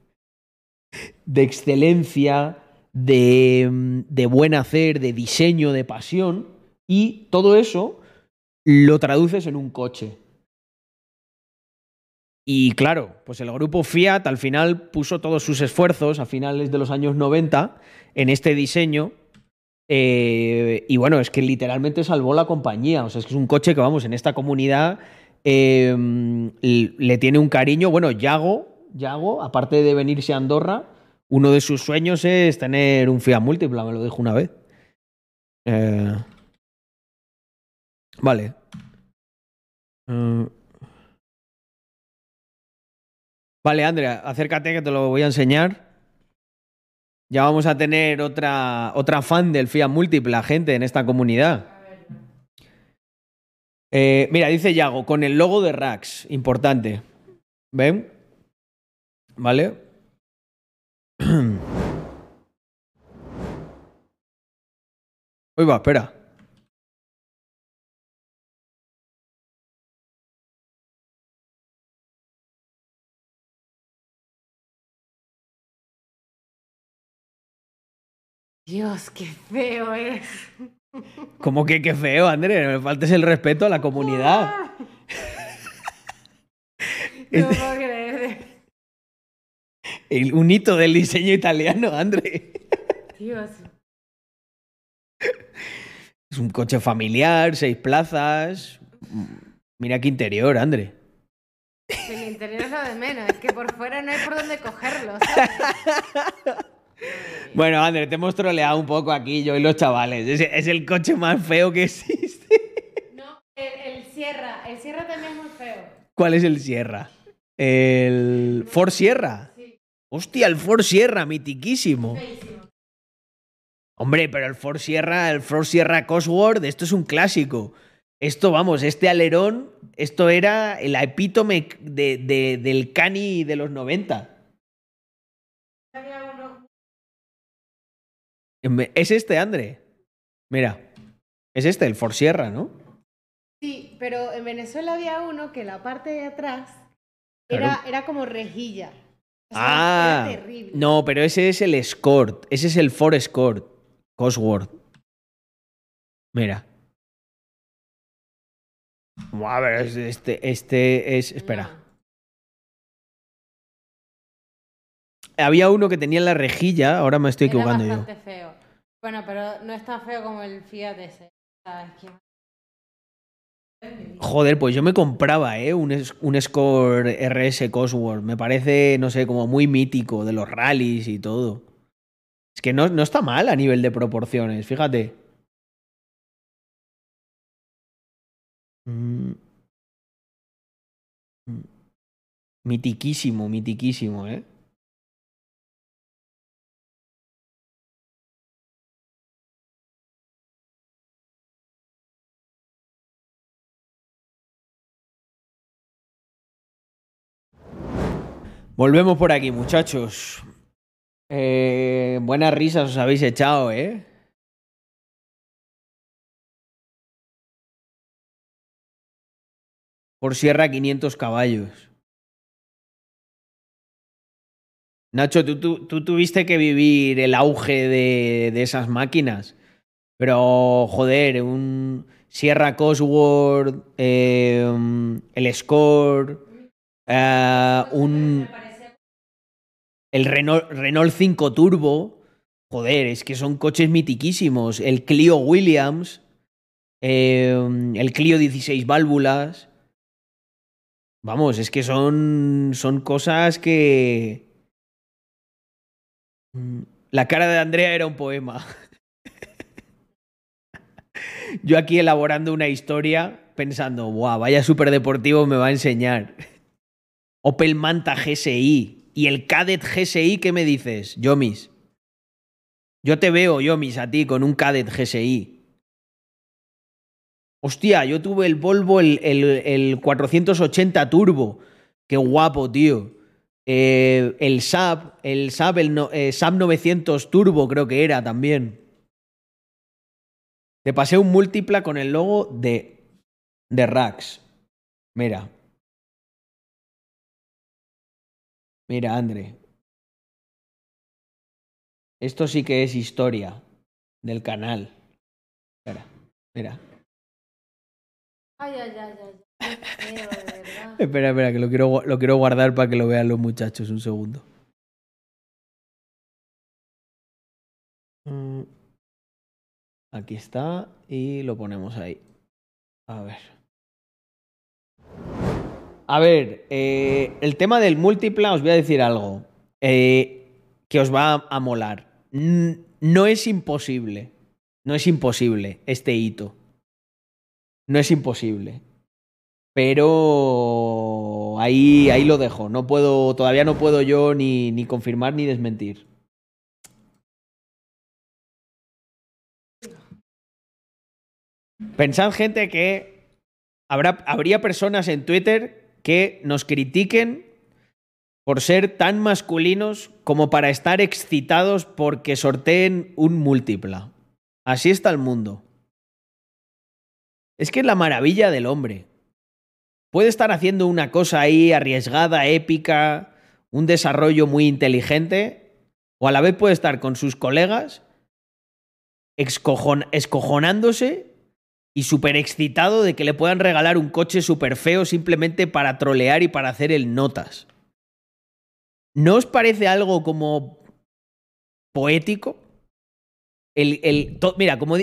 excelencia, de buen hacer, de diseño, de pasión, y todo eso lo traduces en un coche. Y claro, pues el grupo Fiat al final puso todos sus esfuerzos a finales de los años 90 en este diseño. eh, y bueno, es que literalmente salvó la compañía. O sea, es que es un coche que, vamos, en esta comunidad eh, le tiene un cariño. Bueno, Yago, Yago, aparte de venirse a Andorra, uno de sus sueños es tener un Fiat múltipla, me lo dijo una vez. Eh, vale. Eh, Vale, Andrea, acércate que te lo voy a enseñar. Ya vamos a tener otra, otra fan del Fiat Múltipla, gente, en esta comunidad. Eh, mira, dice Yago, con el logo de Rax, importante. ¿Ven? ¿Vale? Uy, va, espera. Dios, qué feo es. Como que qué feo, André, no me faltes el respeto a la comunidad. No puedo creer. El- un hito del diseño italiano, André. Dios. Es un coche familiar, seis plazas. Mira qué interior, André. El interior es lo de menos. Es que por fuera no hay por dónde cogerlo. ¿sabes? Bueno, André, te hemos troleado un poco aquí, yo y los chavales. Es, es el coche más feo que existe. No, el, el Sierra. El Sierra también es muy feo. ¿Cuál es el Sierra? El Ford Sierra. Hostia, el Ford Sierra, mitiquísimo. Feísimo. Hombre, pero el Ford Sierra, el Ford Sierra Cosworth, esto es un clásico. Esto, vamos, este alerón, esto era el epítome de, de- del Cani de los 90. Es este, André. Mira, es este, el Ford Sierra, ¿no? Sí, pero en Venezuela había uno que la parte de atrás era, era como rejilla. O sea, Ah, era terrible. no, pero ese es el Escort, ese es el Ford Escort, Cosworth. Mira. A ver, es- este, este es, espera. No, Había uno que tenía la rejilla, ahora me estoy era equivocando yo. bastante feo. Bueno, pero no es tan feo como el Fiat ese. Joder, pues yo me compraba, ¿eh? Un, un Score RS Cosworth. Me parece, no sé, como muy mítico de los rallies y todo. Es que no, no está mal a nivel de proporciones, fíjate. Mm. Mm. Mitiquísimo, mitiquísimo, ¿eh? Volvemos por aquí, muchachos. Eh, buenas risas os habéis echado, ¿eh? Por Sierra 500 caballos. Nacho, tú, tú- tú tuviste que vivir el auge de, de esas máquinas. Pero, joder, un Sierra Cosworth, eh, el Score, eh, un, el Renault, Renault 5 Turbo. Joder, es que son coches mitiquísimos. El Clio Williams, eh, el Clio 16 válvulas. Vamos, es que son, son cosas que... Mm, La cara de Andrea era un poema. Yo aquí elaborando una historia pensando, guau, vaya superdeportivo me va a enseñar. Opel Manta GSI y el Cadet GSI, ¿qué me dices, Yomis? Yo te veo, Yomis, a ti con un Cadet GSI. Hostia, yo tuve el Volvo, el, el- el 480 Turbo. Qué guapo, tío. Eh, el Saab, el Saab, el no- eh, Saab 900 Turbo creo que era también. Te pasé un múltipla con el logo de, de Rax. Mira. Mira, André. Esto sí que es historia del canal. Espera, mira. Ay, ay, ay, ay. Qué feo, de verdad. Espera, espera, que lo quiero, lo quiero guardar para que lo vean los muchachos. Un segundo. Mm. Aquí está y lo ponemos ahí. A ver. A ver, eh, el tema del múltipla, os voy a decir algo eh, que os va a, molar. No es imposible. No es imposible este hito. No es imposible. Pero ahí, ahí lo dejo. No puedo, todavía no puedo yo ni, ni confirmar ni desmentir. Pensad, gente, que habrá, habría personas en Twitter que nos critiquen por ser tan masculinos como para estar excitados porque sorteen un múltipla. Así está el mundo. Es que es la maravilla del hombre. Puede estar haciendo una cosa ahí arriesgada, épica, un desarrollo muy inteligente, o a la vez puede estar con sus colegas escojonándose y súper excitado de que le puedan regalar un coche súper feo simplemente para trolear y para hacer el notas. ¿No os parece algo como poético? El, el, mira, como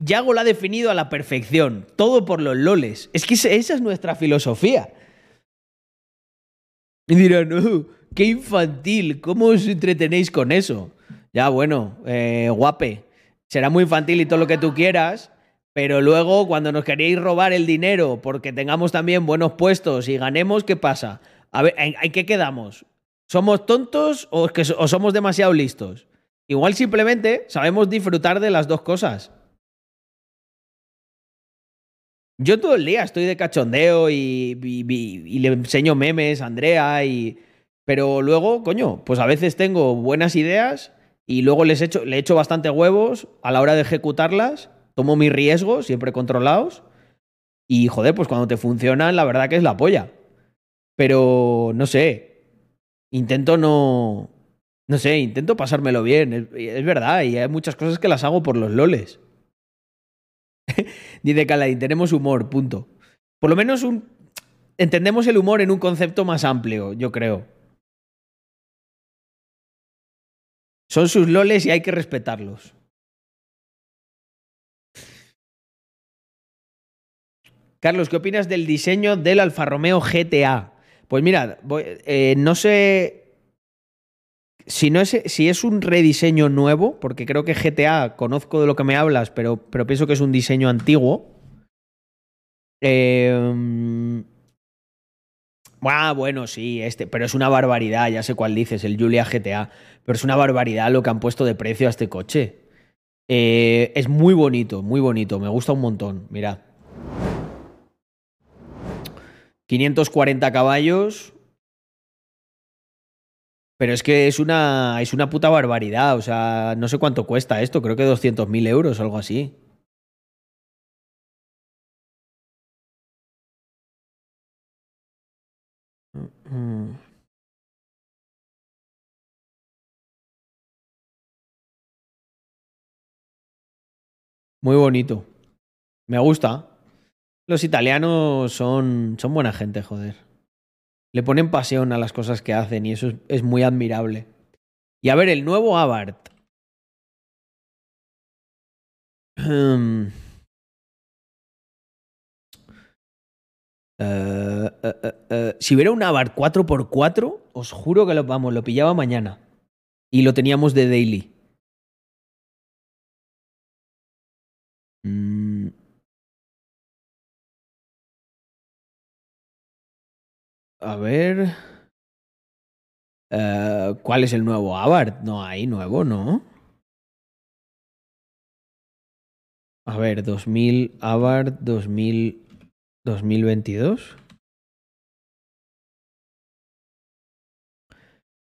Yago lo ha definido a la perfección, todo por los loles. Es que esa esa es nuestra filosofía. Y dirán, "Oh, qué infantil, ¿cómo os entretenéis con eso? Ya, bueno, eh, guape, será muy infantil y todo lo que tú quieras, pero luego cuando nos queréis robar el dinero porque tengamos también buenos puestos y ganemos, ¿qué pasa? A ver, ¿en, qué quedamos? ¿Somos tontos o, somos demasiado listos? Igual simplemente sabemos disfrutar de las dos cosas. Yo todo el día estoy de cachondeo y- y le enseño memes a Andrea y... Pero luego, coño, pues a veces tengo buenas ideas y luego les echo, le echo bastante huevos a la hora de ejecutarlas, tomo mis riesgos, siempre controlados, y joder, pues cuando te funcionan, la verdad que es la polla. Pero, no sé, intento no... No sé, intento pasármelo bien, es, es verdad, y hay muchas cosas que las hago por los loles. Dice Caladín, tenemos humor, punto. Por lo menos un... entendemos el humor en un concepto más amplio, yo creo. Son sus loles y hay que respetarlos. Carlos, ¿qué opinas del diseño del Alfa Romeo GTA? Pues mira, voy- eh, no sé si, no es, si es un rediseño nuevo, porque creo que GTA, conozco de lo que me hablas, pero, pero pienso que es un diseño antiguo. Eh, ah, bueno, sí, este, pero es una barbaridad, ya sé cuál dices, el Julia GTA, pero es una barbaridad lo que han puesto de precio a este coche. Eh, es muy bonito, muy bonito, me gusta un montón, mirad. 540 caballos. Pero es que es una, es una puta barbaridad. O sea, no sé cuánto cuesta esto. Creo que 200.000 euros o algo así. Muy bonito. Me gusta. Los italianos son, son buena gente, joder. Le ponen pasión a las cosas que hacen y eso es, muy admirable. Y a ver, el nuevo Abarth. Eh, eh, eh, si hubiera un Abarth 4x4, os juro que lo, vamos, lo pillaba mañana. Y lo teníamos de daily. A ver. Eh, ¿Cuál es el nuevo Abarth? No hay nuevo, ¿no? A ver, 2000 Abarth 2000 2022.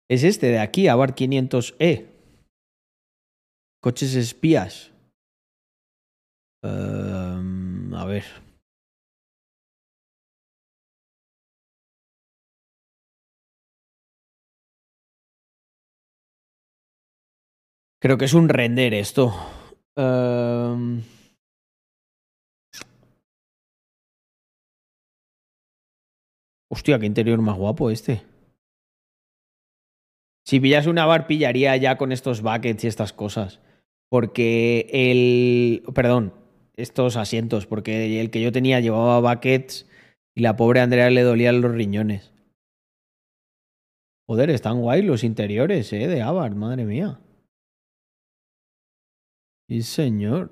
Es este de aquí, Abarth 500E. Coches espías. Em, a ver. Creo que es un render esto. Em, Hostia, qué interior más guapo este. Si pillas una bar, pillaría ya con estos buckets y estas cosas. Porque el. Perdón, estos asientos. Porque el que yo tenía llevaba buckets y la pobre Andrea le dolían los riñones. Joder, están guay los interiores, eh, de Abar, madre mía. Sí, señor.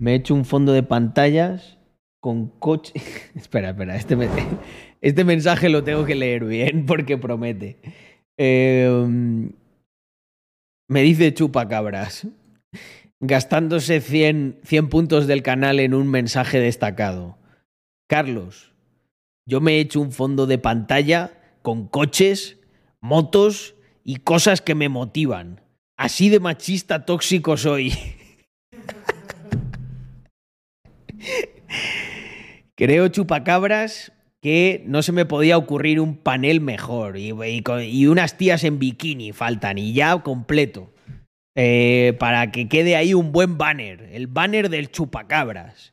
Me he hecho un fondo de pantallas con coche. espera, espera, este, este mensaje lo tengo que leer bien porque promete. Eh, me dice chupacabras, gastándose 100, 100 puntos del canal en un mensaje destacado. Carlos, yo me he hecho un fondo de pantalla con coches, motos y cosas que me motivan. Así de machista tóxico soy. Creo, chupacabras, que no se me podía ocurrir un panel mejor. Y, unas tías en bikini faltan, y ya completo. Eh, para que quede ahí un buen banner. El banner del chupacabras.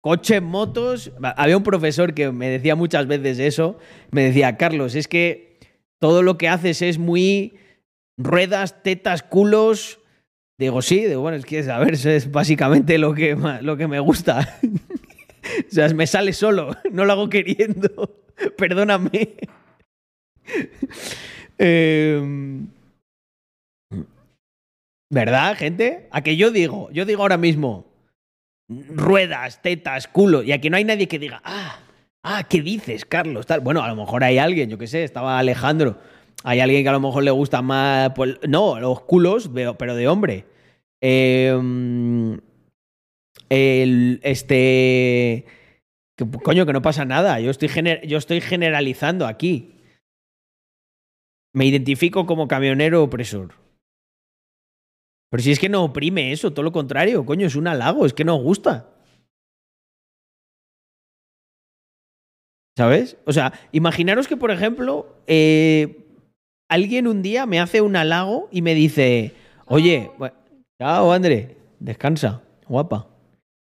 Coches, motos. Había un profesor que me decía muchas veces eso. Me decía, Carlos, es que todo lo que haces es muy ruedas, tetas, culos. Digo, sí, digo, bueno, es que, a ver, es básicamente lo que, lo que me gusta. o sea, me sale solo, no lo hago queriendo. Perdóname. Em, ¿Verdad, gente? A que yo digo, yo digo ahora mismo, ruedas, tetas, culo, y aquí no hay nadie que diga, ah, ah, ¿qué dices, Carlos? Tal. Bueno, a lo mejor hay alguien, yo qué sé, estaba Alejandro. Hay alguien que a lo mejor le gusta más, pues, no, los culos, pero de hombre. Em, este, que, coño, que no pasa nada. Yo estoy, yo estoy generalizando aquí. Me identifico como camionero opresor. Pero si es que no oprime eso, todo lo contrario, coño, es un halago, es que nos gusta. ¿Sabes? O sea, imaginaros que, por ejemplo, eh, alguien un día me hace un halago y me dice, oye, chao, André, descansa, guapa.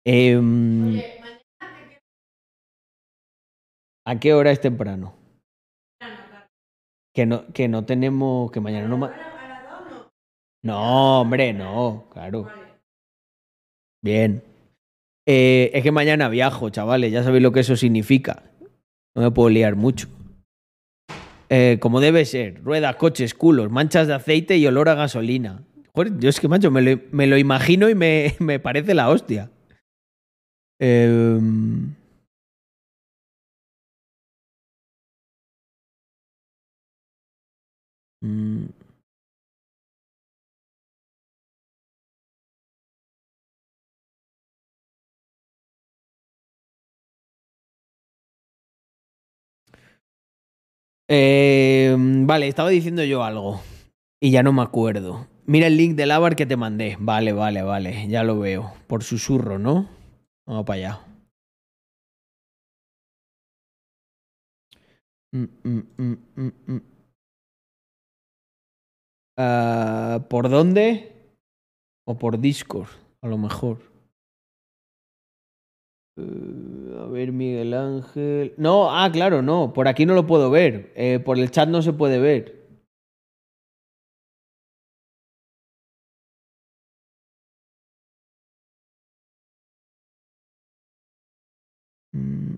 Em, ¿A qué hora es temprano? Que no, que no tenemos, que mañana no... No, hombre, no, claro. Bien. Eh, es que mañana viajo, chavales, ya sabéis lo que eso significa. No me puedo liar mucho. Eh, como debe ser, ruedas, coches, culos, manchas de aceite y olor a gasolina. Joder, yo es que, macho, me lo, me lo imagino y me, me parece la hostia. Em, mm, Eh, vale, estaba diciendo yo algo y ya no me acuerdo. Mira el link del Avar que te mandé. Vale, vale, vale, ya lo veo. Por susurro, ¿no? Vamos para allá. Mm, mm, mm. Ah, ¿Por dónde? O por Discord, a lo mejor. Eh, a ver, Miguel Ángel. No, ah, claro, no. Por aquí no lo puedo ver. Eh, por el chat no se puede ver. Mm,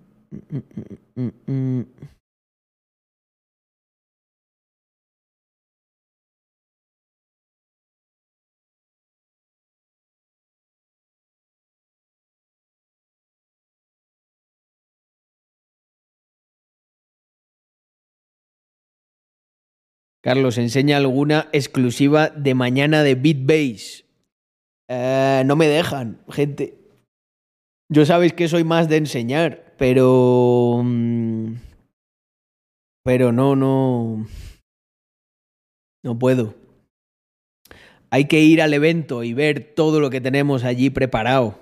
mm, mm, Carlos, enseña alguna exclusiva de mañana de BitBase. Eh, no me dejan, gente. Yo sabéis que soy más de enseñar, pero... mm, Pero no, no... No puedo. Hay que ir al evento y ver todo lo que tenemos allí preparado.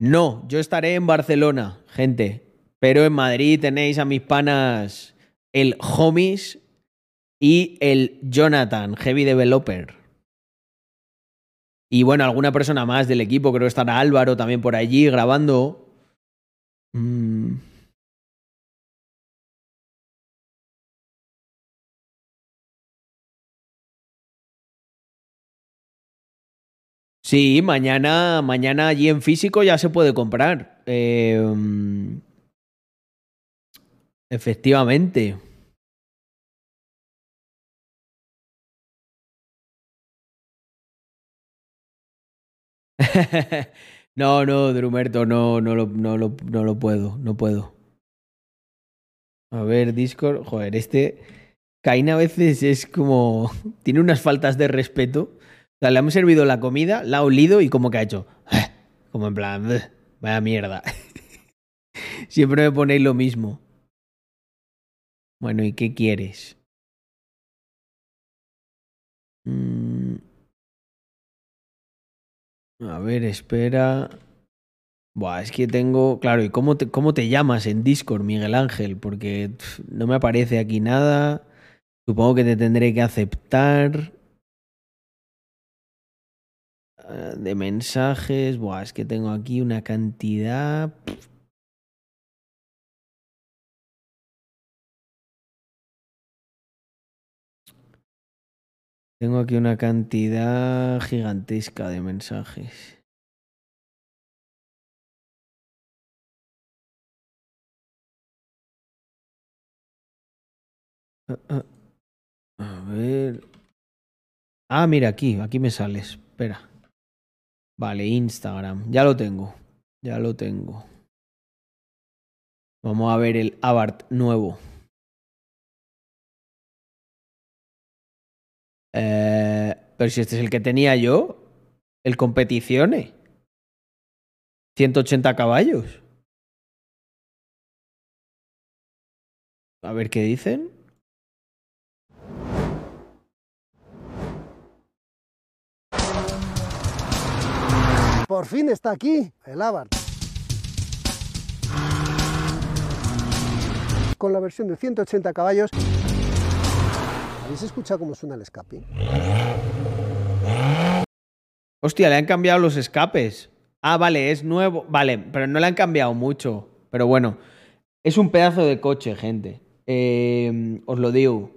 No, yo estaré en Barcelona, gente. Pero en Madrid tenéis a mis panas el Homies y el Jonathan, Heavy Developer. Y bueno, alguna persona más del equipo, creo que estará Álvaro también por allí grabando. Mm. Sí, mañana, mañana allí en físico ya se puede comprar. Mm, efectivamente. No, no, Drumerto, no, no lo, no, lo, no lo puedo, no puedo. A ver, Discord, joder, este Caín a veces es como. Tiene unas faltas de respeto. O sea, le hemos servido la comida, la ha olido y como que ha hecho. Como en plan, "Ugh, vaya mierda. Siempre me ponéis lo mismo. Bueno, ¿y qué quieres? Mm. A ver, espera. Buah, es que tengo. Claro, ¿y cómo te, cómo te llamas en Discord, Miguel Ángel? Porque no me aparece aquí nada. Supongo que te tendré que aceptar. Ah, De mensajes. Buah, es que tengo aquí una cantidad. Tengo aquí una cantidad gigantesca de mensajes. Ah, ah. A ver. Ah, mira, aquí, aquí me sale. Espera. Vale, Instagram. Ya lo tengo. Ya lo tengo. Vamos a ver el Abarth nuevo. Eh, pero si este es el que tenía yo, el Competizione. 180 caballos. A ver qué dicen. Por fin está aquí el Abarth. Con la versión de 180 caballos. ¿Habéis escuchado cómo suena el escape? Hostia, le han cambiado los escapes. Ah, vale, es nuevo. Vale, pero no le han cambiado mucho. Pero bueno, es un pedazo de coche, gente. Eh, os lo digo.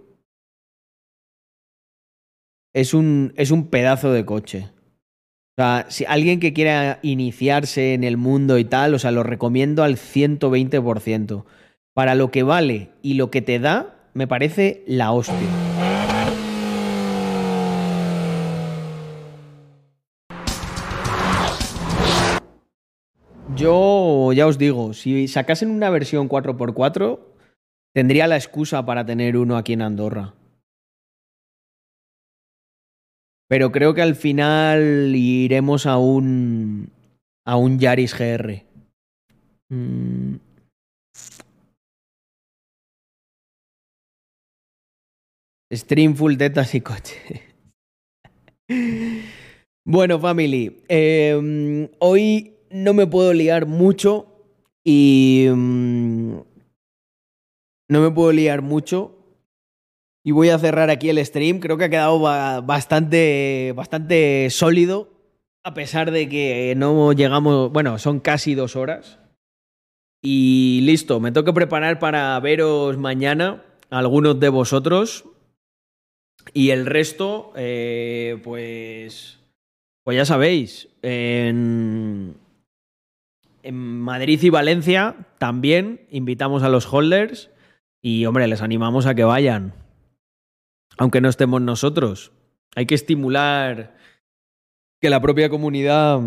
Es un, es un pedazo de coche. O sea, si alguien que quiera iniciarse en el mundo y tal, o sea, lo recomiendo al 120%. Para lo que vale y lo que te da, me parece la hostia. Yo ya os digo, si sacasen una versión 4x4, tendría la excusa para tener uno aquí en Andorra. Pero creo que al final iremos a un. a un Yaris GR. Mm. Stream full tetas y coche. bueno, family. eh, hoy no me puedo liar mucho y. mm, no me puedo liar mucho. Y voy a cerrar aquí el stream. Creo que ha quedado ba- bastante, bastante sólido. A pesar de que no llegamos. Bueno, son casi dos horas. Y listo, me tengo que preparar para veros mañana, algunos de vosotros. Y el resto, eh, pues. Pues ya sabéis. En, en Madrid y Valencia también invitamos a los holders. Y hombre, les animamos a que vayan. Aunque no estemos nosotros. Hay que estimular que la propia comunidad.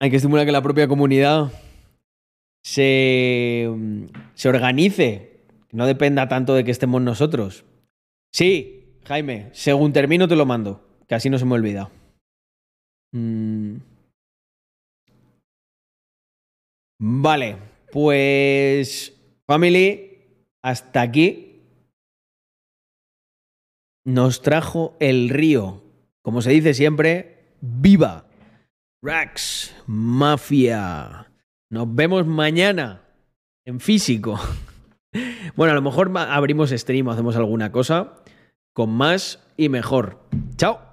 Hay que estimular que la propia comunidad se, se organice. No dependa tanto de que estemos nosotros. Sí, Jaime, según termino te lo mando, que así no se me olvida. Mm. Vale, pues family, hasta aquí nos trajo el río. Como se dice siempre, viva Rax Mafia. Nos vemos mañana en físico. Bueno, a lo mejor abrimos stream o hacemos alguna cosa con más y mejor. Chao.